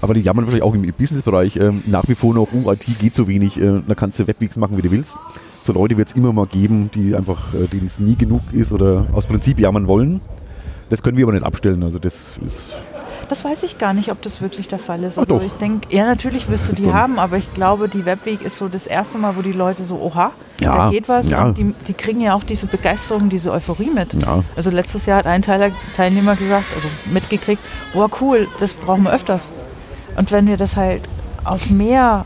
Aber die jammern wahrscheinlich auch im Businessbereich ähm, nach wie vor noch, uh, IT geht so wenig, äh, da kannst du Webweeks machen, wie du willst. So Leute wird es immer mal geben, die einfach, äh, denen es nie genug ist oder aus Prinzip jammern wollen. Das können wir aber nicht abstellen. Also das ist Das weiß ich gar nicht, ob das wirklich der Fall ist. Also ich denke, ja, natürlich wirst du die Schon. haben, aber ich glaube, die Webweek ist so das erste Mal, wo die Leute so, oha, Ja, da geht was. ja. Und die, die kriegen ja auch diese Begeisterung, diese Euphorie mit. ja. Also letztes Jahr hat ein Teilnehmer gesagt, also mitgekriegt, wow, cool, das brauchen wir öfters. Und wenn wir das halt auf mehr,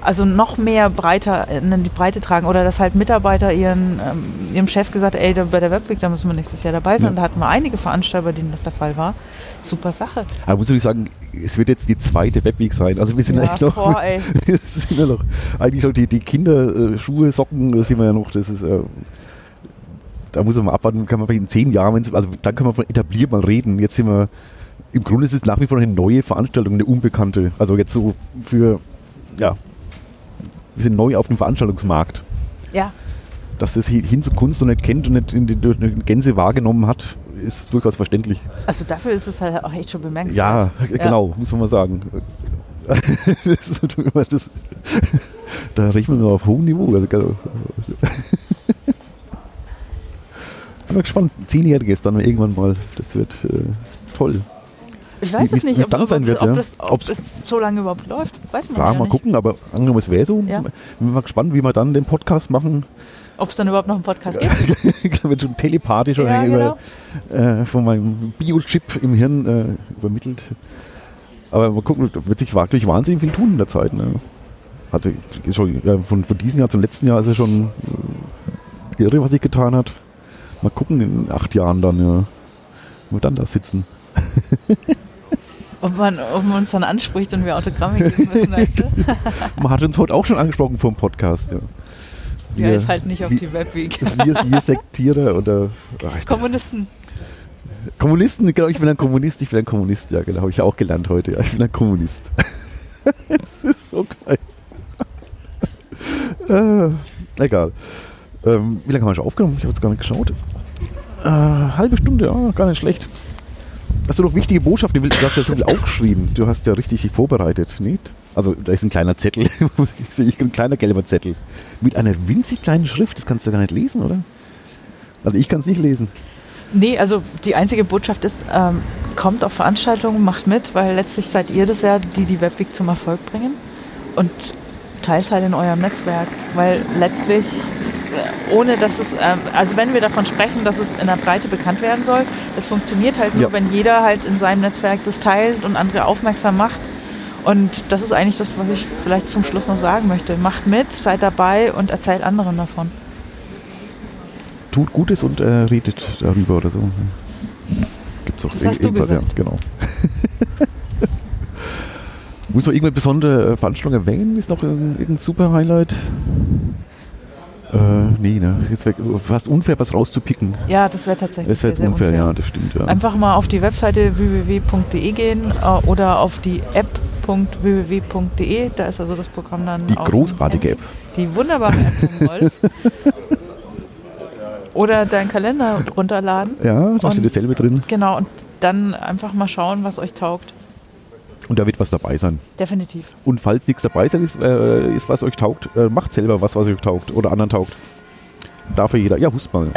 also noch mehr breiter in die Breite tragen oder dass halt Mitarbeiter ihren, ähm, ihrem Chef gesagt, ey, da, bei der Webweek, da müssen wir nächstes Jahr dabei sein. Ja. Da hatten wir einige Veranstalter, bei denen das der Fall war. Super Sache. Aber muss ich sagen, es wird jetzt die zweite Webweek sein. Also wir sind Ja, eigentlich noch, boah, <laughs> wir sind ja noch eigentlich noch die, die Kinder, äh, Schuhe, Socken, das sind wir ja noch, das ist, äh, da muss man mal abwarten, kann man vielleicht in zehn Jahren, also dann kann man von etabliert mal reden. Jetzt sind wir, im Grunde ist es nach wie vor eine neue Veranstaltung, eine unbekannte. Also jetzt so für, ja, wir sind neu auf dem Veranstaltungsmarkt. Ja, Dass das hin hin zu Kunst noch nicht kennt und nicht in die, durch eine Gänse wahrgenommen hat, ist durchaus verständlich. also dafür ist es halt auch echt schon bemerkenswert. Ja, genau, muss man mal sagen. <laughs> das ist so immer das, da reden wir auf hohem Niveau. Also, also, <laughs> bin mal gespannt. Zehnjähriges dann irgendwann mal. Das wird äh, toll. Ich weiß es nicht, ob, dann sein wird, ob, ja. das, ob das so lange überhaupt läuft. Weiß man Ja, ja mal nicht. gucken, aber angenommen, es wäre so. Ja. Bin mal gespannt, wie wir dann den Podcast machen. Ob es dann überhaupt noch einen Podcast gibt. <laughs> Ich wird schon telepathisch oder Ja, über, äh, von meinem Biochip im Hirn äh, übermittelt. Aber mal gucken, da wird sich wirklich wahnsinnig viel tun in der Zeit. Ne? Also schon, ja, von, von diesem Jahr zum letzten Jahr ist es schon irre, was sich getan hat. Mal gucken in acht Jahren dann, ja. Wo wir dann da sitzen. <laughs> Ob man, ob man uns dann anspricht und wir Autogramme geben müssen, weißt du? <laughs> Man hat uns heute auch schon angesprochen vom Podcast, ja. Wir Wir- ist halt nicht auf wie- die Webweek. Wir, wir Sektierer oder ach, Kommunisten. Kommunisten, genau, ich bin ein Kommunist, ich bin ein Kommunist, ja genau, habe ich auch gelernt heute, ja, ich bin ein Kommunist. <laughs> das ist so geil. <laughs> äh, egal. Ähm, wie lange haben wir schon aufgenommen? Ich habe jetzt gar nicht geschaut. Äh, halbe Stunde, ja, gar nicht schlecht. Hast du noch wichtige Botschaften? Du hast ja so viel aufgeschrieben. Du hast ja richtig vorbereitet, nicht? Also, da ist ein kleiner Zettel. <laughs> Ein kleiner gelber Zettel. Mit einer winzig kleinen Schrift. Das kannst du gar nicht lesen, oder? Also, ich kann es nicht lesen. Nee, also die einzige Botschaft ist, ähm, kommt auf Veranstaltungen, macht mit, weil letztlich seid ihr das ja, die die Webweek zum Erfolg bringen. Und teilt halt in eurem Netzwerk, weil letztlich, ohne dass es, ähm, also wenn wir davon sprechen, dass es in der Breite bekannt werden soll, das funktioniert halt nur, Ja. wenn jeder halt in seinem Netzwerk das teilt und andere aufmerksam macht. Und das ist eigentlich das, was ich vielleicht zum Schluss noch sagen möchte. Macht mit, seid dabei und erzählt anderen davon. tut Gutes und äh, redet darüber oder so. Gibt's auch Das hast du ebenfalls, ja, gesagt. genau. <laughs> Muss man irgendeine besondere äh, Veranstaltung erwähnen? Ist noch irgendein, irgendein super Highlight? Äh, nee, ne? Jetzt wäre fast unfair, was rauszupicken. Ja, das wäre tatsächlich Das wäre unfair, unfair. ja, das stimmt, ja. Einfach mal auf die Webseite www.de gehen äh, oder auf die app.www.de. Da ist also das Programm dann. Die großartige. App. Die wunderbare App von Wolf. <laughs> oder deinen Kalender runterladen. Ja, da steht dasselbe drin. Genau, und dann einfach mal schauen, was euch taugt. Und da wird was dabei sein. Definitiv. Und falls nichts dabei sein ist, äh, ist was euch taugt, äh, macht selber was, was euch taugt oder anderen taugt. Dafür jeder. Ja, hust mal.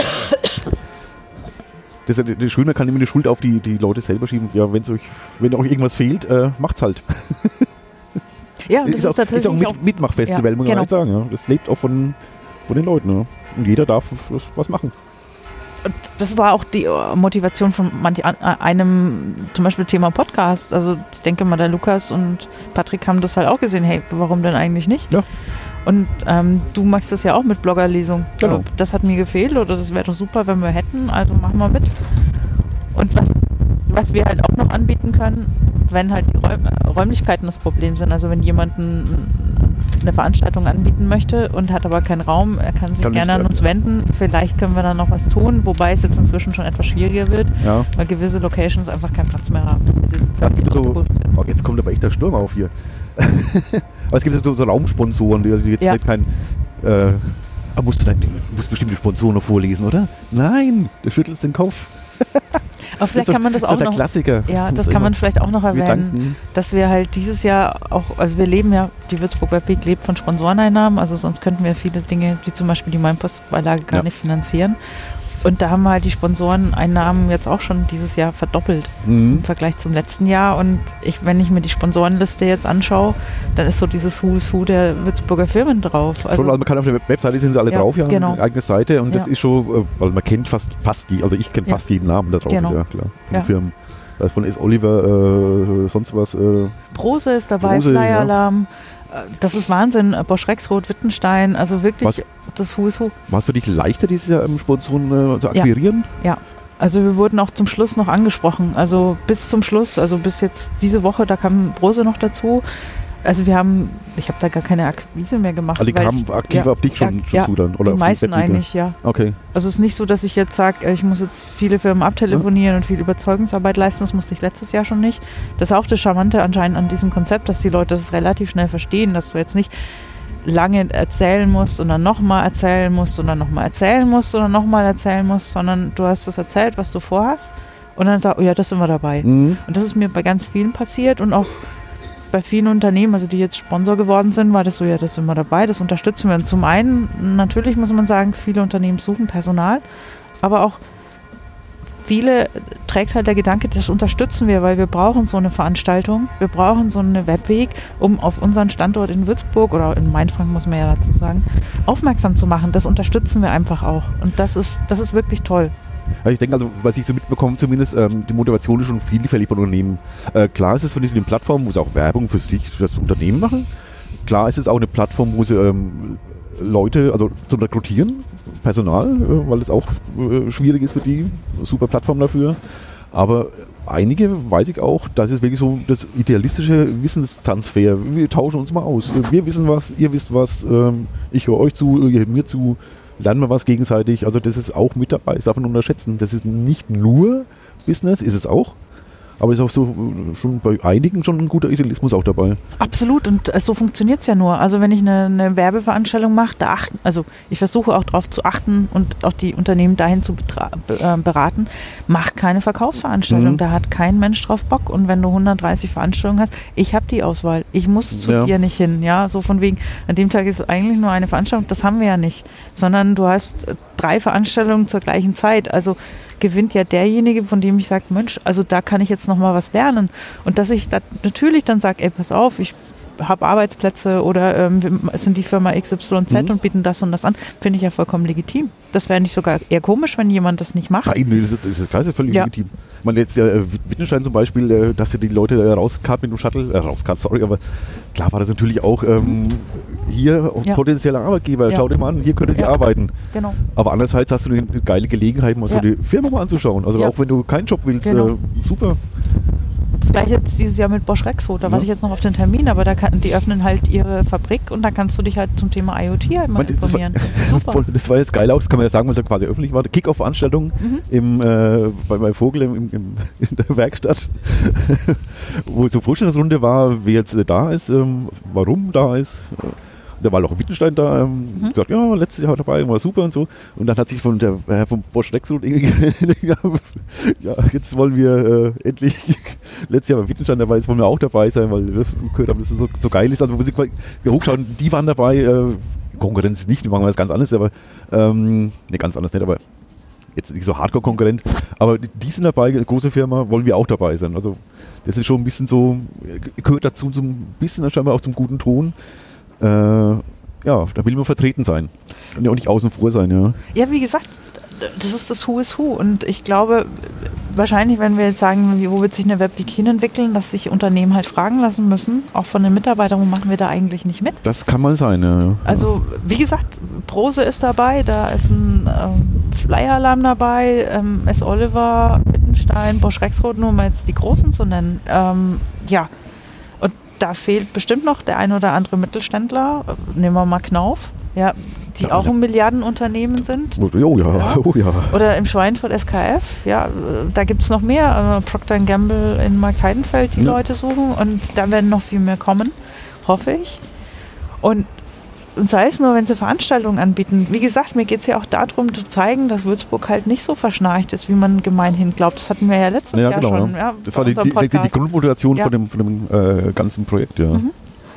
Das, ist das Schöne, man kann immer die Schuld auf die, die Leute selber schieben. Ja, wenn's euch, wenn euch irgendwas fehlt, äh, macht's halt. <laughs> Ja, das ist, ist, auch, ist tatsächlich auch ein auch, Mit Mitmachfestival, Ja, muss genau. man halt sagen. Ja. Das lebt auch von, von den Leuten. Ja. Und jeder darf was machen. Das war auch die äh, Motivation von manch an, äh, einem, zum Beispiel Thema Podcast. Also ich denke mal, der Lukas und Patrick haben das halt auch gesehen. Hey, warum denn eigentlich nicht? Ja. Und ähm, du machst das ja auch mit Bloggerlesung. Genau. Das hat mir gefehlt oder das wäre doch super, wenn wir hätten. Also machen wir mit. Und was, was wir halt auch noch anbieten können, wenn halt die Räum Räumlichkeiten das Problem sind. Also wenn jemand ein, eine Veranstaltung anbieten möchte und hat aber keinen Raum, er kann sich Kann gerne an uns wenden. Vielleicht können wir dann noch was tun, wobei es jetzt inzwischen schon etwas schwieriger wird, Ja. weil gewisse Locations einfach keinen Platz mehr haben. Ja, so, oh, jetzt kommt aber echt der Sturm auf hier. <laughs> aber es gibt so, so Raumsponsoren, die jetzt Ja. nicht kein. Äh, musst du, dein, du musst bestimmt die Sponsoren noch vorlesen, oder? Nein, du schüttelst den Kopf. <laughs> Aber vielleicht kann man das ist auch der noch. Klassiker. Ja, das immer- kann man vielleicht auch noch Wir erwähnen, danken. dass wir halt dieses Jahr auch, also wir leben ja, die Würzburg Webweek lebt von Sponsoreneinnahmen, also sonst könnten wir viele Dinge, wie zum Beispiel die Mainpost-Beilage gar Ja. nicht finanzieren. Und da haben wir halt die Sponsoreneinnahmen jetzt auch schon dieses Jahr verdoppelt Mhm. im Vergleich zum letzten Jahr. Und ich, wenn ich mir die Sponsorenliste jetzt anschaue, dann ist so dieses Who's Who der Würzburger Firmen drauf. schon, Also, also man kann auf der Web- Webseite sind sie alle Ja, drauf, ja, genau. eine eigene Seite und das Ja. ist schon, äh, weil man kennt fast fast die, also ich kenne Ja. fast jeden Namen da drauf, Genau. ist ja klar, von Ja. Firmen. Da ist von S. Oliver, äh, sonst was, äh, Brose ist dabei, Brose, Flyer ja. Alarm. Äh, Das ist Wahnsinn. Äh, Bosch Rexroth, Wittenstein, also wirklich Was? das Who's Who. war es für dich leichter, dieses Jahr ähm, Sponsoren äh, zu Ja. akquirieren? Also wir wurden auch zum Schluss noch angesprochen. Also bis zum Schluss, also bis jetzt diese Woche, da kam Brose noch dazu. Also wir haben, ich habe da gar keine Akquise mehr gemacht. Also die kamen aktiv ja, auf dich schon, ja, schon ja, zu dann? Oder die meisten eigentlich, ja. Okay. Also es ist nicht so, dass ich jetzt sage, ich muss jetzt viele Firmen abtelefonieren und viel Überzeugungsarbeit leisten. Das musste ich letztes Jahr schon nicht. Das ist auch das Charmante anscheinend an diesem Konzept, dass die Leute das relativ schnell verstehen, dass du jetzt nicht lange erzählen musst und dann nochmal erzählen musst und dann nochmal erzählen musst und dann nochmal erzählen musst, sondern du hast das erzählt, was du vorhast und dann sagst, oh ja, das sind wir dabei. Mhm. Und das ist mir bei ganz vielen passiert und auch bei vielen Unternehmen, also die jetzt Sponsor geworden sind, war das so, ja, das sind wir dabei, das unterstützen wir. Und zum einen, natürlich muss man sagen, viele Unternehmen suchen Personal, aber auch viele trägt halt der Gedanke, das unterstützen wir, weil wir brauchen so eine Veranstaltung, wir brauchen so eine Webweg, um auf unseren Standort in Würzburg oder in Mainfrank, muss man ja dazu sagen, aufmerksam zu machen. Das unterstützen wir einfach auch. Und das ist, das ist wirklich toll. Also ich denke, also, was ich so mitbekomme, zumindest, ähm, die Motivation ist schon vielfältig bei Unternehmen. Äh, klar ist es für die eine Plattform, wo sie auch Werbung für sich, für das Unternehmen machen. Klar ist es auch eine Plattform, wo sie ähm, Leute, also zum Rekrutieren, Personal, äh, weil es auch äh, schwierig ist für die. Super Plattform dafür. Aber einige weiß ich auch, das ist wirklich so das idealistische Wissenstransfer. Wir tauschen uns mal aus. Wir wissen was, ihr wisst was, ähm, ich höre euch zu, ihr hört mir zu, lernen wir was gegenseitig. Also das ist auch mit dabei, das darf man unterschätzen. Das ist nicht nur Business, ist es auch, aber ist auch so schon bei einigen schon ein guter Idealismus auch dabei. Absolut und so funktioniert es ja nur. Also wenn ich eine, eine Werbeveranstaltung mache, da achten, also ich versuche auch darauf zu achten und auch die Unternehmen dahin zu äh, beraten, mach keine Verkaufsveranstaltung. Mhm. Da hat kein Mensch drauf Bock. Und wenn du 130 Veranstaltungen hast, ich habe die Auswahl. Ich muss zu ja. dir nicht hin. Ja, so von wegen, an dem Tag ist eigentlich nur eine Veranstaltung, das haben wir ja nicht. Sondern du hast drei Veranstaltungen zur gleichen Zeit. Also gewinnt ja derjenige, von dem ich sage, Mensch, also da kann ich jetzt noch mal was lernen. Und dass ich da natürlich dann sage, ey, pass auf, ich habe Arbeitsplätze oder ähm, sind die Firma XYZ mhm. und bieten das und das an, finde ich ja vollkommen legitim. Das wäre nicht sogar eher komisch, wenn jemand das nicht macht. Nein, das ist, das ist klar, das ist völlig ja. legitim. Man jetzt äh, Wittgenstein zum Beispiel, äh, dass er die Leute äh, rauskart mit dem Shuttle, äh, rauskart, sorry, aber klar war das natürlich auch ähm, hier ja. potenzieller Arbeitgeber. Ja. Schau dir mal an, hier könntet ihr arbeiten. Genau. Aber andererseits hast du eine geile Gelegenheit, mal so die Firma mal anzuschauen. Also auch wenn du keinen Job willst, genau. Äh, super. Das gleiche jetzt dieses Jahr mit Bosch Rexroth. Da ja. warte ich jetzt noch auf den Termin, aber da kann, die öffnen halt ihre Fabrik und da kannst du dich halt zum Thema IoT halt mal informieren. <laughs> Das war, Super. das war jetzt geil aus, das kann man ja sagen, weil es ja quasi öffentlich war. Kick-Off-Veranstaltung mhm. äh, bei, bei Vogel im, im, in der Werkstatt, <laughs> wo so Vorstellungsrunde war, wer jetzt da ist, ähm, warum da ist. Äh, da war auch Wittenstein da, ähm, mhm. gesagt, ja, letztes Jahr dabei, war super und so. Und dann hat sich von der Herr von Bosch Rexroth <laughs> ja, jetzt wollen wir äh, endlich, <laughs> letztes Jahr war Wittenstein dabei, jetzt wollen wir auch dabei sein, weil wir gehört haben, dass es so, so geil ist. Also, wo sie wir hochschauen, die waren dabei, äh, Konkurrenz nicht, die machen was ganz anderes, aber, ähm, ne, ganz anders nicht, aber jetzt nicht so Hardcore-Konkurrent, aber die sind dabei, große Firma, wollen wir auch dabei sein. Also das ist schon ein bisschen so, gehört dazu, so ein bisschen scheinbar auch zum guten Ton äh, ja, da will man vertreten sein. Und ja auch nicht außen vor sein, ja. Ja, wie gesagt, das ist das Who is Who. Und ich glaube, wahrscheinlich, wenn wir jetzt sagen, wo wird sich eine Webweek hinentwickeln, dass sich Unternehmen halt fragen lassen müssen, auch von den Mitarbeitern, wo machen wir da eigentlich nicht mit? Das kann mal sein, ja. Also, wie gesagt, Prose ist dabei, da ist ein ähm, Flyer-Alarm dabei, ähm, S. Oliver, Wittenstein, Bosch Rexroth, nur um jetzt die Großen zu nennen. Ähm, ja, da fehlt bestimmt noch der ein oder andere Mittelständler. Nehmen wir mal Knauf, ja, die ja, auch ein Milliardenunternehmen sind. Oh, oh ja, ja. Oh, ja. Oder im Schweinfurt SKF, ja, da gibt es noch mehr. Äh, Procter Gamble in Mark Heidenfeld, die ja. Leute suchen und da werden noch viel mehr kommen, hoffe ich. Und und sei es nur, wenn sie Veranstaltungen anbieten. Wie gesagt, mir geht es ja auch darum zu zeigen, dass Würzburg halt nicht so verschnarcht ist, wie man gemeinhin glaubt. Das hatten wir ja letztes ja, Jahr genau, schon. Ja. das war die, die, die, Grundmotivation von dem, von dem äh, ganzen Projekt, ja. Mhm.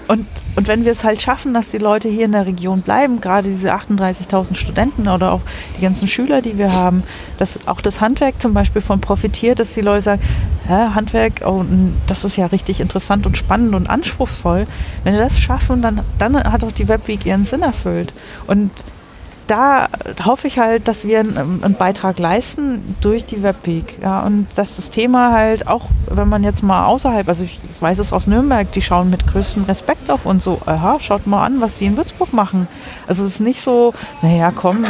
Und, und wenn wir es halt schaffen, dass die Leute hier in der Region bleiben, gerade diese 38.000 Studenten oder auch die ganzen Schüler, die wir haben, dass auch das Handwerk zum Beispiel von profitiert, dass die Leute sagen, Hä, Handwerk, oh, das ist ja richtig interessant und spannend und anspruchsvoll. Wenn wir das schaffen, dann, dann hat auch die Webweek ihren Sinn erfüllt. Und da hoffe ich halt, dass wir einen, einen, Beitrag leisten durch die Webweek. Ja, und dass das Thema halt auch, wenn man jetzt mal außerhalb, also ich weiß es aus Nürnberg, die schauen mit größtem Respekt auf uns so, aha, schaut mal an, was sie in Würzburg machen. Also es ist nicht so, naja, komm,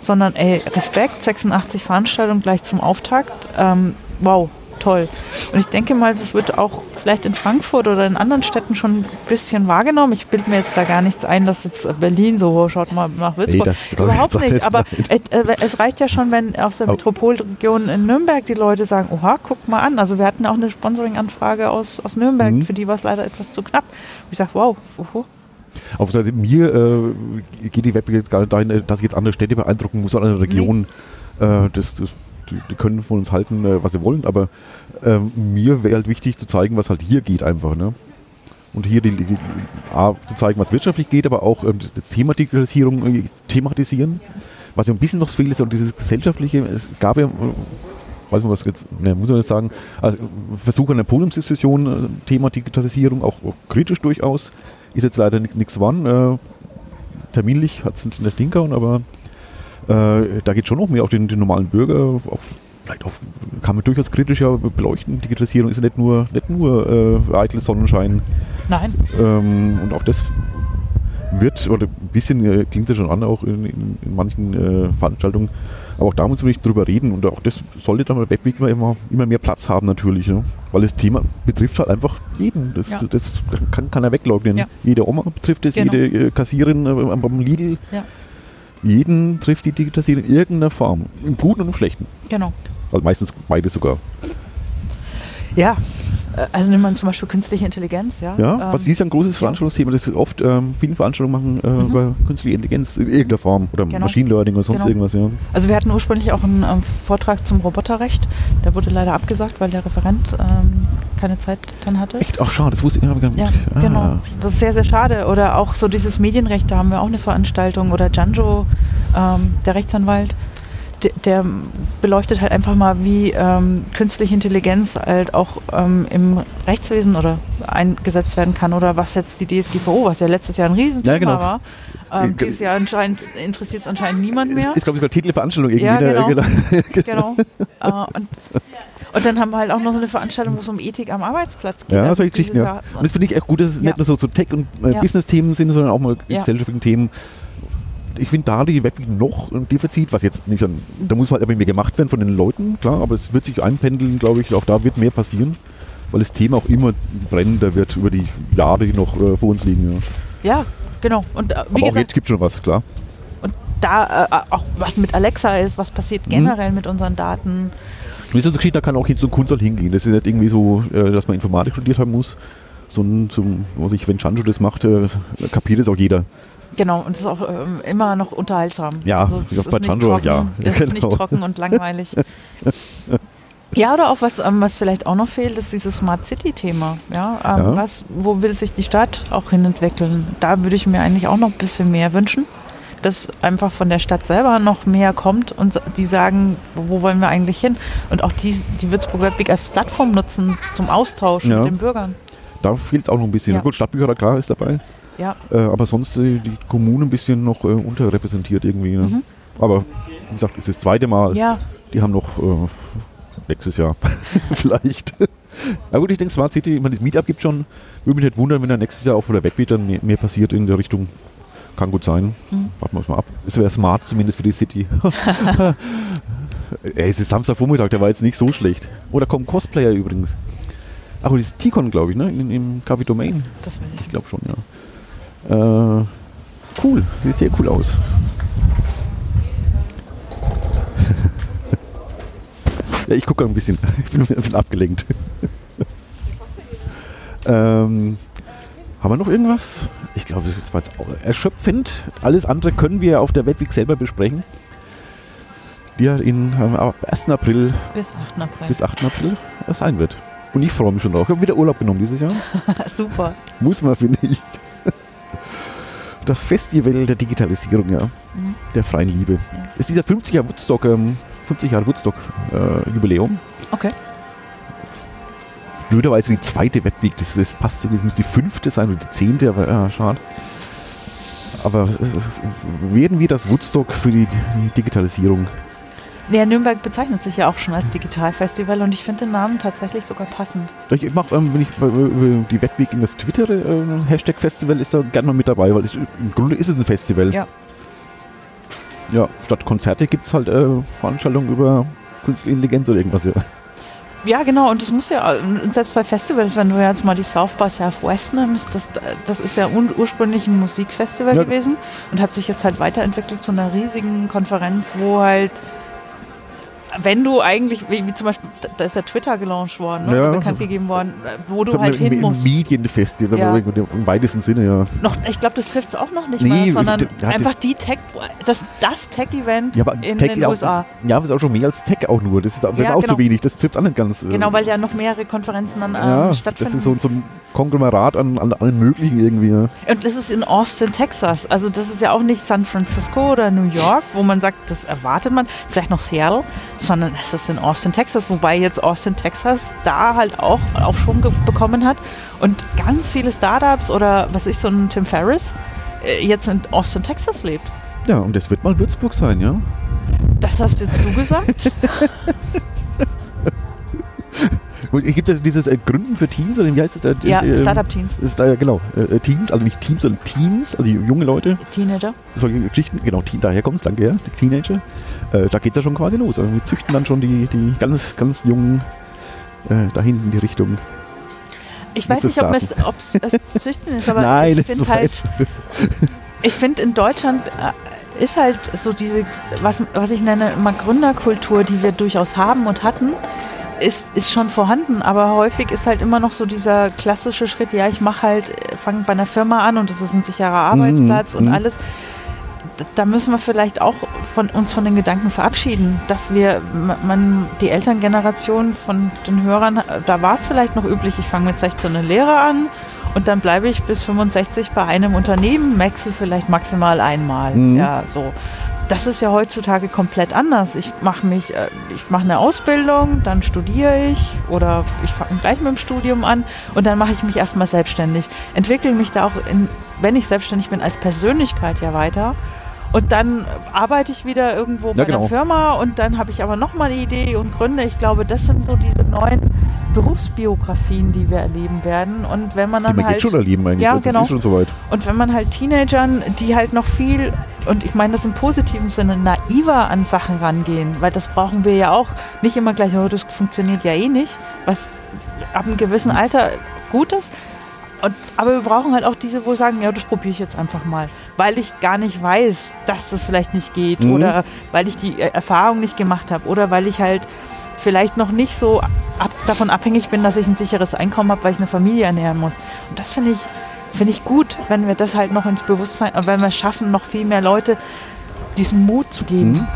sondern ey, Respekt, 86 Veranstaltungen gleich zum Auftakt. Ähm, wow, toll. Und ich denke mal, das wird auch vielleicht in Frankfurt oder in anderen Städten schon ein bisschen wahrgenommen. Ich bilde mir jetzt da gar nichts ein, dass jetzt Berlin so, schaut mal nach Würzburg. Nee, Überhaupt nicht, aber es, äh, es, reicht ja schon, wenn aus der Metropolregion in Nürnberg die Leute sagen, oha, guck mal an. Also wir hatten auch eine Sponsoring-Anfrage aus, aus Nürnberg, mhm. für die war es leider etwas zu knapp. Und ich sage, wow, oho. Auch mir äh, geht die Web jetzt gar nicht dahin, dass ich jetzt andere Städte beeindrucken muss, oder eine Region. Nee. Äh, das, das die, die, können von uns halten, äh, was sie wollen, aber äh, mir wäre halt wichtig zu zeigen, was halt hier geht einfach. Ne? Und hier die, die, A, zu zeigen, was wirtschaftlich geht, aber auch ähm, das Thema Digitalisierung äh, thematisieren. Was ja ein bisschen noch fehlt, ist auch dieses gesellschaftliche. Es gab ja, äh, weiß man was jetzt, ne, muss man jetzt sagen, also Versuch einer Podiumsdiskussion, äh, Thema Digitalisierung, auch, auch, kritisch durchaus. Ist jetzt leider nichts geworden. Äh, terminlich hat es nicht hingehauen, aber äh, da geht schon noch mehr auf den, den normalen Bürger, auf, vielleicht auch, kann man durchaus kritischer beleuchten. Digitalisierung ist ja nicht nur, nicht nur äh, eitles Sonnenschein. Nein. Ähm, und auch das wird, oder ein bisschen äh, klingt das schon an, auch in, in, in manchen äh, Veranstaltungen. Aber auch da muss man nicht drüber reden und auch das sollte dann bei Webweek immer, immer mehr Platz haben natürlich. Ne? Weil das Thema betrifft halt einfach jeden. Das, Ja. das kann keiner wegleugnen. Ja. Jede Oma betrifft es, Genau. jede äh, Kassierin äh, am am Lidl. Ja. Jeden trifft die Digitalisierung in irgendeiner Form. Im Guten und im Schlechten. Genau. Also meistens beide sogar. Ja, äh, also nimmt man zum Beispiel künstliche Intelligenz, ja. Ja, Ähm, was ist ein großes Veranstaltungsthema, das oft ähm, viele Veranstaltungen machen äh, über künstliche Intelligenz in irgendeiner Form oder Mhm. Genau. Machine Learning oder sonst Genau. irgendwas, ja. Also wir hatten ursprünglich auch einen ähm, Vortrag zum Roboterrecht. Der wurde leider abgesagt, weil der Referent ähm, keine Zeit dann hatte. Echt? Ach schade, das wusste ich gar nicht. Ja, Ah. genau. Das ist sehr, sehr schade. Oder auch so dieses Medienrecht, da haben wir auch eine Veranstaltung. Oder Janjo, ähm, der Rechtsanwalt, der, der beleuchtet halt einfach mal, wie ähm, künstliche Intelligenz halt auch ähm, im Rechtswesen oder eingesetzt werden kann. Oder was jetzt die DSGVO, was ja letztes Jahr ein Riesenthema Ja, genau. war. Ähm, dieses Jahr anscheinend interessiert es anscheinend niemand mehr. Ist, ist glaube ich, sogar Titel der Veranstaltung irgendwie. Ja, da, <laughs> genau. genau. Äh, und, <laughs> und dann haben wir halt auch noch so eine Veranstaltung, wo es um Ethik am Arbeitsplatz geht. Ja, Also solche Geschichten, ja. Und das finde ich echt gut, dass es Ja. nicht nur so, so Tech- und äh, Ja. Business-Themen sind, sondern auch mal Ja. gesellschaftlichen Themen. Ich finde da die Webweek noch ein Defizit, was jetzt nicht an, da muss halt aber mehr gemacht werden von den Leuten, klar, aber es wird sich einpendeln, glaube ich, auch da wird mehr passieren, weil das Thema auch immer brennender wird über die Jahre, die noch äh, vor uns liegen. Ja. Ja, genau. Und äh, Aber auch gesagt, jetzt gibt es schon was, klar. und da äh, auch was mit Alexa ist, was passiert Mhm. generell mit unseren Daten. Wie so da kann auch hin zum Kunstsaal hingehen. Das ist nicht irgendwie so, äh, dass man Informatik studiert haben muss, sondern zum, was ich, wenn Chanjo das macht, äh, kapiert es auch jeder. Genau, und es ist auch ähm, immer noch unterhaltsam. Ja, also es auch ist bei nicht Tanjo, trocken, ja, es ist nicht genau. trocken und langweilig. <laughs> Ja, oder auch was, ähm, was vielleicht auch noch fehlt, ist dieses Smart City-Thema. Ja, ähm, Ja. Was, wo will sich die Stadt auch hin entwickeln? Da würde ich mir eigentlich auch noch ein bisschen mehr wünschen, dass einfach von der Stadt selber noch mehr kommt und die sagen, wo wollen wir eigentlich hin? Und auch die, die Würzburg Webweg als Plattform nutzen zum Austausch Ja. mit den Bürgern. Da fehlt es auch noch ein bisschen. Ja. Gut, Stadtbücher klar ist dabei, Ja, äh, aber sonst äh, die Kommune ein bisschen noch äh, unterrepräsentiert irgendwie. Ne? Mhm. Aber wie gesagt, es ist das zweite Mal. ja, Die haben noch äh, nächstes Jahr <laughs> vielleicht. Na gut, ich denke, Smart City, ich meine, das Meetup gibt schon. Würde mich nicht wundern, wenn da nächstes Jahr auch wieder weg wird, dann mehr, mehr passiert in der Richtung. Kann gut sein. Mhm. Warten wir uns mal ab. Es wäre smart zumindest für die City. <laughs> Ey, es ist Samstagvormittag, der war jetzt nicht so schlecht. Oder kommen Cosplayer übrigens. Ach, und das ist T-Con, glaube ich, ne? In, Im Café Domain. das weiß ich. Ich glaube schon, ja. Äh, cool, sieht sehr cool aus. <laughs> ja, ich gucke ein bisschen. <laughs> Ich bin ein bisschen abgelenkt. ähm, haben wir noch irgendwas? Ich glaube, das war jetzt erschöpfend. Alles andere können wir auf der Webweek selber besprechen. Die ja in, am 1. April Bis 8. April. bis 8. April sein wird. Und ich freue mich schon drauf. Ich habe wieder Urlaub genommen dieses Jahr. <laughs> Super. Muss man, finde ich. Das Festival der Digitalisierung, ja. Mhm. Der freien Liebe. Ist dieser 50 Jahre Woodstock, ähm, 50 Jahre Woodstock äh, Jubiläum. Okay. Blöderweise die zweite Webweek, das, das passt irgendwie, das müsste die fünfte sein oder die zehnte, aber ja, schade. Aber äh, äh, werden wir das Woodstock für die, Digitalisierung? Ja, Nürnberg bezeichnet sich ja auch schon als Digitalfestival und ich finde den Namen tatsächlich sogar passend. Ich mache, ähm, wenn ich bei- über die Webweek in das Twitter äh, Hashtag Festival ist da gerne mal mit dabei, weil es, im Grunde ist es ein Festival. Ja. Ja, statt Konzerte gibt es halt äh, Veranstaltungen über Künstliche Intelligenz oder irgendwas. Ja. Ja, genau, und das muss ja, selbst bei Festivals, wenn du jetzt mal die South by Southwest nimmst, das, das ist ja ursprünglich ein Musikfestival Ja. gewesen und hat sich jetzt halt weiterentwickelt zu einer riesigen Konferenz, wo halt, wenn du eigentlich, wie, zum Beispiel, da- ist ja Twitter gelauncht worden, ne, Ja. bekannt gegeben worden, wo du halt hin musst. Medienfestival, Ja. im, weitesten Sinne, ja. Noch, ich glaube, das trifft es auch noch nicht Nee, mal, sondern ja, einfach die Tech, das, das Tech-Event Ja, in Tech den auch, USA. Ja, aber es ist auch schon mehr als Tech auch nur. Das ist, das Ja, auch genau. zu wenig. Das trifft auch nicht ganz. äh, Genau, weil ja noch mehrere Konferenzen dann ähm, stattfinden. das ist so, so ein Konglomerat an, an allen möglichen irgendwie. Und das ist in Austin, Texas. Also das ist ja auch nicht San Francisco oder New York, wo man sagt, das erwartet man, vielleicht noch Seattle, sondern es ist in Austin, Texas, wobei jetzt Austin, Texas da halt auch Aufschwung bekommen hat und ganz viele Startups oder was ich so ein Tim Ferriss äh, jetzt in Austin, Texas lebt. ja, und das wird mal Würzburg sein, ja. Das hast jetzt du gesagt? <laughs> Es gibt ja dieses äh, Gründen für Teens, oder wie heißt das? Äh, Ja, äh, Startup-Teens. Ist, äh, genau, äh, Teens, also nicht Teens, sondern Teens, also junge Leute, Teenager. solche Geschichten, genau, Teen, daher kommt es, danke, ja, Teenager. Da geht es ja schon quasi los. Also wir züchten dann schon die, die ganz, ganz jungen äh, dahin in die Richtung. Ich weiß nicht, ob es es Züchten ist, aber <laughs> Nein, <laughs> ich das finde ist halt, ich finde in Deutschland ist halt so diese, was, was ich nenne, immer Gründerkultur, die wir durchaus haben und hatten, ist, ist schon vorhanden, aber häufig ist halt immer noch so dieser klassische Schritt, ja, ich mache halt, fange bei einer Firma an und das ist ein sicherer Arbeitsplatz und mhm. alles. D- Da müssen wir vielleicht auch von uns von den Gedanken verabschieden, dass wir, man, die Elterngeneration von den Hörern, da war es vielleicht noch üblich, ich fange mit 16 eine Lehre an und dann bleibe ich bis 65 bei einem Unternehmen, wechsle vielleicht maximal einmal. Mhm. Ja, so. Das ist ja heutzutage komplett anders. Ich mache mich, äh, ich mache eine Ausbildung, dann studiere ich oder ich fange gleich mit dem Studium an und dann mache ich mich erstmal selbstständig. Entwickle mich da auch, in, wenn ich selbstständig bin, als Persönlichkeit ja weiter. Und dann arbeite ich wieder irgendwo bei genau. einer Firma und dann habe ich aber nochmal eine Idee und Gründe. Ich glaube, das sind so diese neuen Berufsbiografien, die wir erleben werden. Und wenn man Die dann man halt schon erleben eigentlich. Ja, das genau. ist schon soweit. und wenn man halt Teenagern, die halt noch viel, und ich meine das im positiven Sinne, naiver an Sachen rangehen, weil das brauchen wir ja auch. Nicht immer gleich, oh, das funktioniert ja eh nicht, was ab einem gewissen Alter gut ist. Und, aber wir brauchen halt auch diese, wo sagen, ja, das probiere ich jetzt einfach mal, weil ich gar nicht weiß, dass das vielleicht nicht geht Mhm. oder weil ich die äh, Erfahrung nicht gemacht habe oder weil ich halt vielleicht noch nicht so davon abhängig bin, dass ich ein sicheres Einkommen habe, weil ich eine Familie ernähren muss. Und das finde ich, finde ich gut, wenn wir das halt noch ins Bewusstsein, wenn wir es schaffen, noch viel mehr Leute diesen Mut zu geben. Mhm.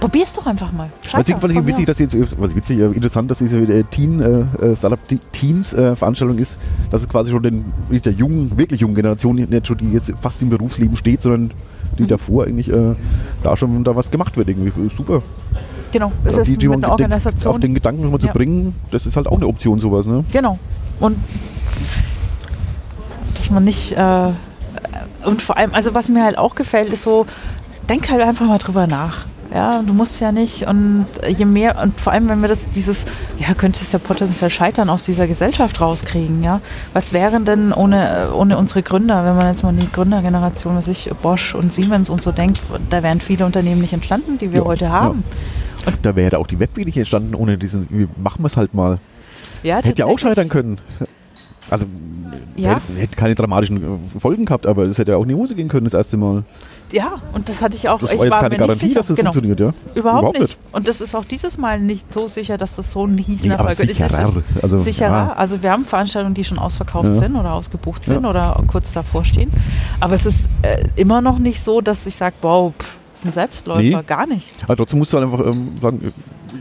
Probier's doch einfach mal. Scheiter, ich fand ich witzig, dass jetzt, was witzig, interessant, dass diese äh, Teen, äh, äh, Startup Te- Teens äh, Veranstaltung ist, dass es quasi schon den, der jungen, wirklich jungen Generation, nicht schon die jetzt fast im Berufsleben steht, sondern die Mhm. davor eigentlich äh, da schon da was gemacht wird irgendwie. Super. Genau, es ist die, mit einer Organisation. auf den Gedanken nochmal Ja. zu bringen, das ist halt auch eine Option sowas, ne? Genau. Und dass man nicht. Äh, und vor allem, also was mir halt auch gefällt, ist so, denk halt einfach mal drüber nach. Ja, du musst ja nicht. Und je mehr, und vor allem, wenn wir das, dieses, ja, könnte es ja potenziell scheitern, aus dieser Gesellschaft rauskriegen, ja. Was wären denn ohne, ohne unsere Gründer, wenn man jetzt mal an die Gründergeneration, was ich, Bosch und Siemens und so denkt, da wären viele Unternehmen nicht entstanden, die wir Ja, heute ja. Da wäre auch die Webweg nicht entstanden ohne diesen, wir machen wir es halt mal. Ja, Hätte ja auch scheitern können. Also Ja. hätte, hätte keine dramatischen äh, Folgen gehabt, aber es hätte ja auch in die Hose gehen können das erste Mal. Ja, und das hatte ich auch. Das ich war jetzt keine nicht Garantie, sicher. dass das genau. funktioniert, ja? Überhaupt, nicht. Und das ist auch dieses Mal nicht so sicher, dass das so ein Nee, Riesenerfolg. Es ist sicherer. es Also, sicherer. ja. Also wir haben Veranstaltungen, die schon ausverkauft Ja. sind oder ausgebucht sind oder kurz davor stehen. Aber es ist äh, immer noch nicht so, dass ich sage, wow, pff, ist ein Selbstläufer. Nee. Gar nicht. Aber trotzdem musst du halt einfach ähm, sagen,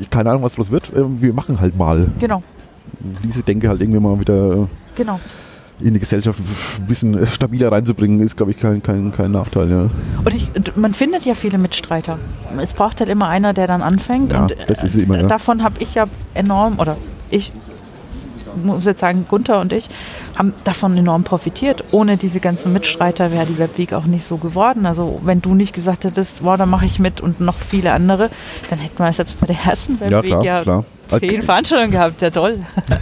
äh, keine Ahnung, was daraus wird, ähm, wir machen halt mal. Genau, Diese Denke halt irgendwie mal wieder äh, genau. in die Gesellschaft ein bisschen äh, stabiler reinzubringen, ist, glaube ich, kein, kein, kein Nachteil. Ja. Und ich, man findet ja viele Mitstreiter. Es braucht halt immer einer, der dann anfängt. Ja, und das ist immer, ja. davon habe ich ja enorm, oder ich muss jetzt sagen, Gunther und ich haben davon enorm profitiert. Ohne diese ganzen Mitstreiter wäre die Webweek auch nicht so geworden. Also wenn du nicht gesagt hättest, wow, da mache ich mit und noch viele andere, dann hätten wir selbst bei der ersten Ja, Webweek klar, ja, klar. zehn Veranstaltungen gehabt. Ja, toll. <laughs>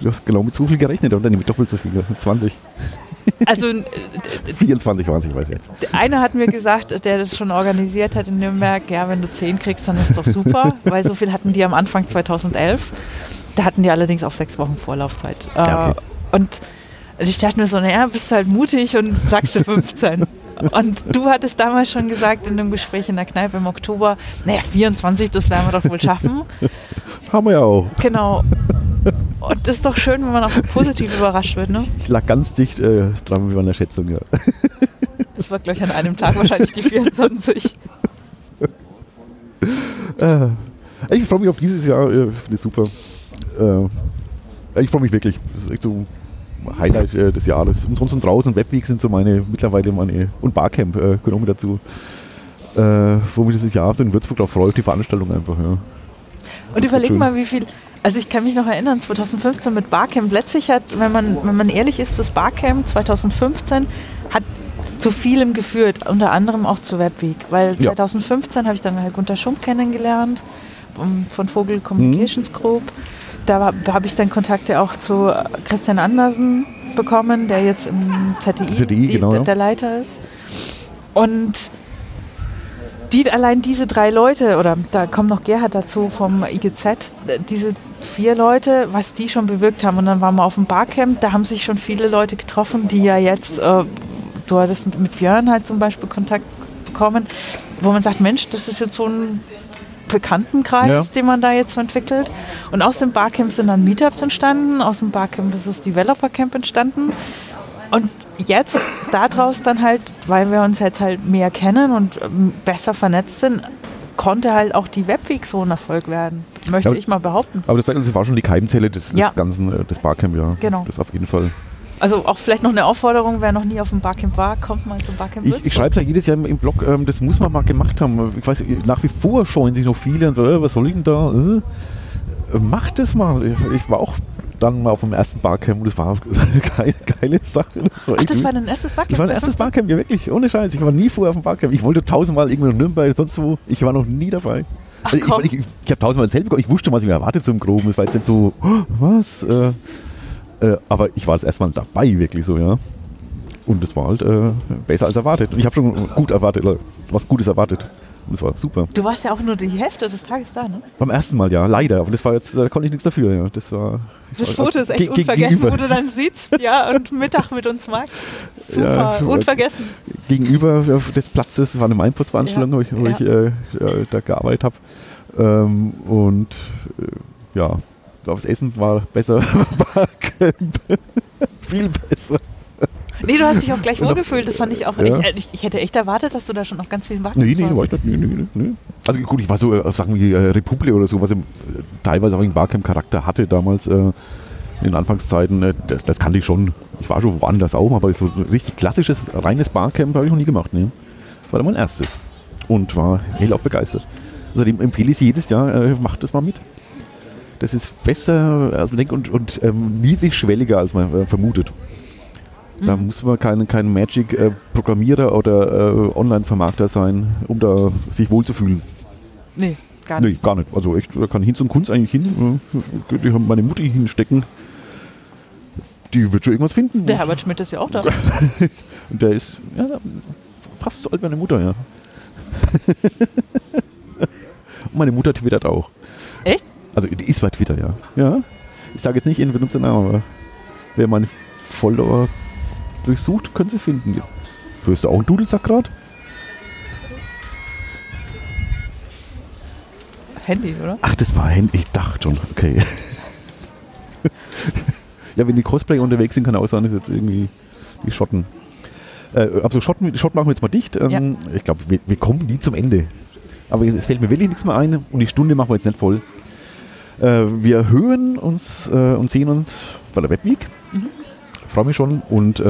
Du hast genau mit so viel gerechnet, oder nicht mit doppelt so viel. <laughs> 20, Also äh, 24 waren es, ich weiß ja. Der eine hat mir gesagt, der das schon organisiert hat in Nürnberg, ja, wenn du 10 kriegst, dann ist doch super, <laughs> weil so viel hatten die am Anfang 2011. Da hatten die allerdings auch sechs Wochen Vorlaufzeit. Ja, okay. Äh, Und ich dachte mir so, naja, bist halt mutig und sagst du 15. <laughs> Und du hattest damals schon gesagt in einem Gespräch in der Kneipe im Oktober, naja, 24, das werden wir doch wohl schaffen. <laughs> Haben wir ja auch. Genau. Und das ist doch schön, wenn man auch so positiv überrascht wird, ne? Ich lag ganz dicht äh, dran mit meiner Schätzung, ja. <laughs> Das war, glaube ich, an einem Tag wahrscheinlich die 24. Äh, ich freue mich auf dieses Jahr, äh, finde ich super. Äh, ich freue mich wirklich. Das ist echt so ein Highlight äh, des Jahres. Und sonst und draußen, Webweek sind so meine, mittlerweile meine, und Barcamp äh, gehören auch mit dazu. Äh, wo mich dieses Jahr so in Würzburg auch freut, die Veranstaltung einfach, ja. Und überleg mal, wie viel. Also ich kann mich noch erinnern, 2015 mit Barcamp. Letztlich hat, wenn man, wenn man ehrlich ist, das Barcamp 2015 hat zu vielem geführt, unter anderem auch zur Webweek. Weil Ja. 2015 habe ich dann halt Gunter Schump kennengelernt um, von Vogel Communications Mhm. Group. Da habe ich dann Kontakte auch zu Christian Andersen bekommen, der jetzt im ZDI, ZDI die, genau, der, ja. der Leiter ist. Und die, allein diese drei Leute, oder da kommt noch Gerhard dazu vom IGZ, diese vier Leute, was die schon bewirkt haben. Und dann waren wir auf dem Barcamp, da haben sich schon viele Leute getroffen, die ja jetzt, äh, du hattest mit Björn halt zum Beispiel Kontakt bekommen, wo man sagt, Mensch, das ist jetzt so ein Bekanntenkreis, Ja. den man da jetzt entwickelt. Und aus dem Barcamp sind dann Meetups entstanden, aus dem Barcamp ist das Developer Camp entstanden. Und jetzt daraus dann halt, weil wir uns jetzt halt mehr kennen und ähm, besser vernetzt sind, konnte halt auch die Webweek so ein Erfolg werden. Möchte Ja. ich mal behaupten. Aber das, war schon die Keimzelle des, Ja. des ganzen, äh, des Barcamp, ja. Genau. Das auf jeden Fall. Also auch vielleicht noch eine Aufforderung, wer noch nie auf dem Barcamp war, kommt mal zum Barcamp Ich, Würzburg. ich schreibe ja jedes Jahr im, im Blog, ähm, das muss man mal gemacht haben. Ich weiß, nach wie vor scheuen sich noch viele und so, äh, was soll ich denn da? Äh, macht es mal. Ich, ich war auch dann mal auf dem ersten Barcamp und das war <laughs> eine geile, geile Sache. Das war, Ach, das war dein erstes Barcamp? das war mein erstes 2015? Barcamp, ja wirklich, ohne Scheiß. Ich war nie vorher auf dem Barcamp. Ich wollte tausendmal irgendwo in Nürnberg, sonst wo. Ich war noch nie dabei. Ach, Also komm. ich ich, ich, ich habe tausendmal erzählt bekommen, ich wusste, was ich mir erwartet im Groben. Es war jetzt nicht so, "Oh, was? Äh, äh, aber ich war das erste Mal dabei, wirklich so, ja. Und es war halt äh, besser als erwartet. Und ich habe schon gut erwartet, oder was Gutes erwartet. Und es war super. Du warst ja auch nur die Hälfte des Tages da, ne? Beim ersten Mal, ja, leider. Aber das war jetzt, da konnte ich nichts dafür, ja. Das war. Das Foto ist echt ge- unvergessen, gegenüber. wo du dann sitzt, ja, und Mittag mit uns magst. <laughs> Super, Ja, unvergessen. gegenüber des Platzes, das war eine Mainpost-Veranstaltung, Ja, wo ich, wo ja. ich äh, äh, da gearbeitet habe. Ähm, und äh, ja, ich glaube, das Essen war besser. <laughs> Barcamp. Viel besser. Nee, du hast dich auch gleich Genau. wohlgefühlt, das fand ich auch. Ja. Ich, ich, ich hätte echt erwartet, dass du da schon auf ganz vielen Barcamps Nee, nee, war ich nicht. Nee, nee, nee. Also gut, ich war so äh, auf Sachen wie äh, Republik oder so, was im, äh, teilweise auch einen Barcamp-Charakter hatte damals äh, in den Anfangszeiten. Äh, das, das kannte ich schon. Ich war schon woanders auch, aber so ein richtig klassisches, reines Barcamp habe ich noch nie gemacht. Nee. Das war dann mein erstes. Und war hellauf begeistert. Außerdem empfehle ich es jedes Jahr, äh, macht das mal mit. Das ist besser als man denkt und, und ähm, niedrigschwelliger, als man äh, vermutet. Da Mhm. muss man kein, kein Magic-Programmierer oder äh, Online-Vermarkter sein, um da sich wohlzufühlen. Nee, gar nicht. Nee, gar nicht. Also echt, da kann Hinz und Kunst eigentlich hin. äh, Könnte ich meine Mutti hinstecken. Die wird schon irgendwas finden. Der Herbert Schmidt ist ja auch da. Und <laughs> der ist ja, fast so alt wie meine Mutter, ja. <laughs> und meine Mutter twittert auch. Also die ist bei Twitter, ja. Ja. Ich sage jetzt nicht ihren Benutzernamen, aber wer meine Follower durchsucht, können sie finden. Hörst du auch einen Dudelsack gerade? Handy, oder? Ach, das war Handy. Ich dachte schon. Okay. <laughs> ja, wenn die Cosplay unterwegs sind, kann auch sein, dass jetzt irgendwie die Schotten. Äh, also Schotten, Schott machen wir jetzt mal dicht. Ähm, Ja. Ich glaube, wir, wir kommen nie zum Ende. Aber es fällt mir wirklich nichts mehr ein und die Stunde machen wir jetzt nicht voll. Äh, wir hören uns äh, und sehen uns bei der Webweek. Mhm. Freue mich schon. Und äh,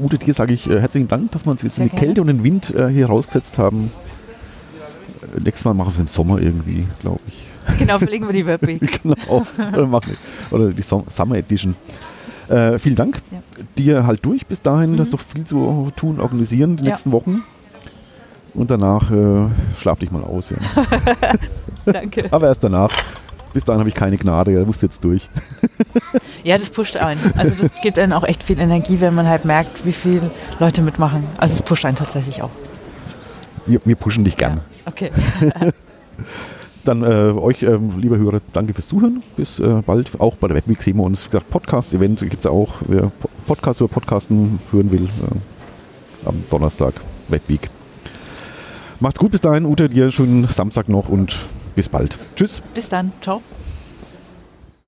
Ute, dir sage ich herzlichen Dank, dass wir uns jetzt Sehr in die gerne. Kälte und den Wind hier rausgesetzt haben. Nächstes Mal machen wir es im Sommer irgendwie, glaube ich. Genau, verlegen wir die Webweek. <laughs> genau. Oder, machen wir- oder die Summer Edition. Äh, vielen Dank. Ja. Dir halt durch bis dahin. Mhm. Du hast doch viel zu tun, organisieren die Ja. nächsten Wochen. Und danach äh, schlaf dich mal aus. Ja. <laughs> Danke. Aber erst danach. Bis dahin habe ich keine Gnade. Da musst du jetzt durch. <laughs> Ja, das pusht einen. Also das gibt einen auch echt viel Energie, wenn man halt merkt, wie viele Leute mitmachen. Also es pusht einen tatsächlich auch. Wir, wir pushen dich gern. Ja. Okay. <laughs> Dann äh, euch, ähm, liebe Hörer, danke fürs Zuhören. Bis äh, bald. Auch bei der Webweek sehen wir uns. Wie gesagt, Podcast-Event gibt es auch. Wer Po- Podcast über Podcasten hören will, äh, am Donnerstag, Webweek. Macht's gut bis dahin. Ute, dir schönen Samstag noch und bis bald. Tschüss. Bis dann. Ciao.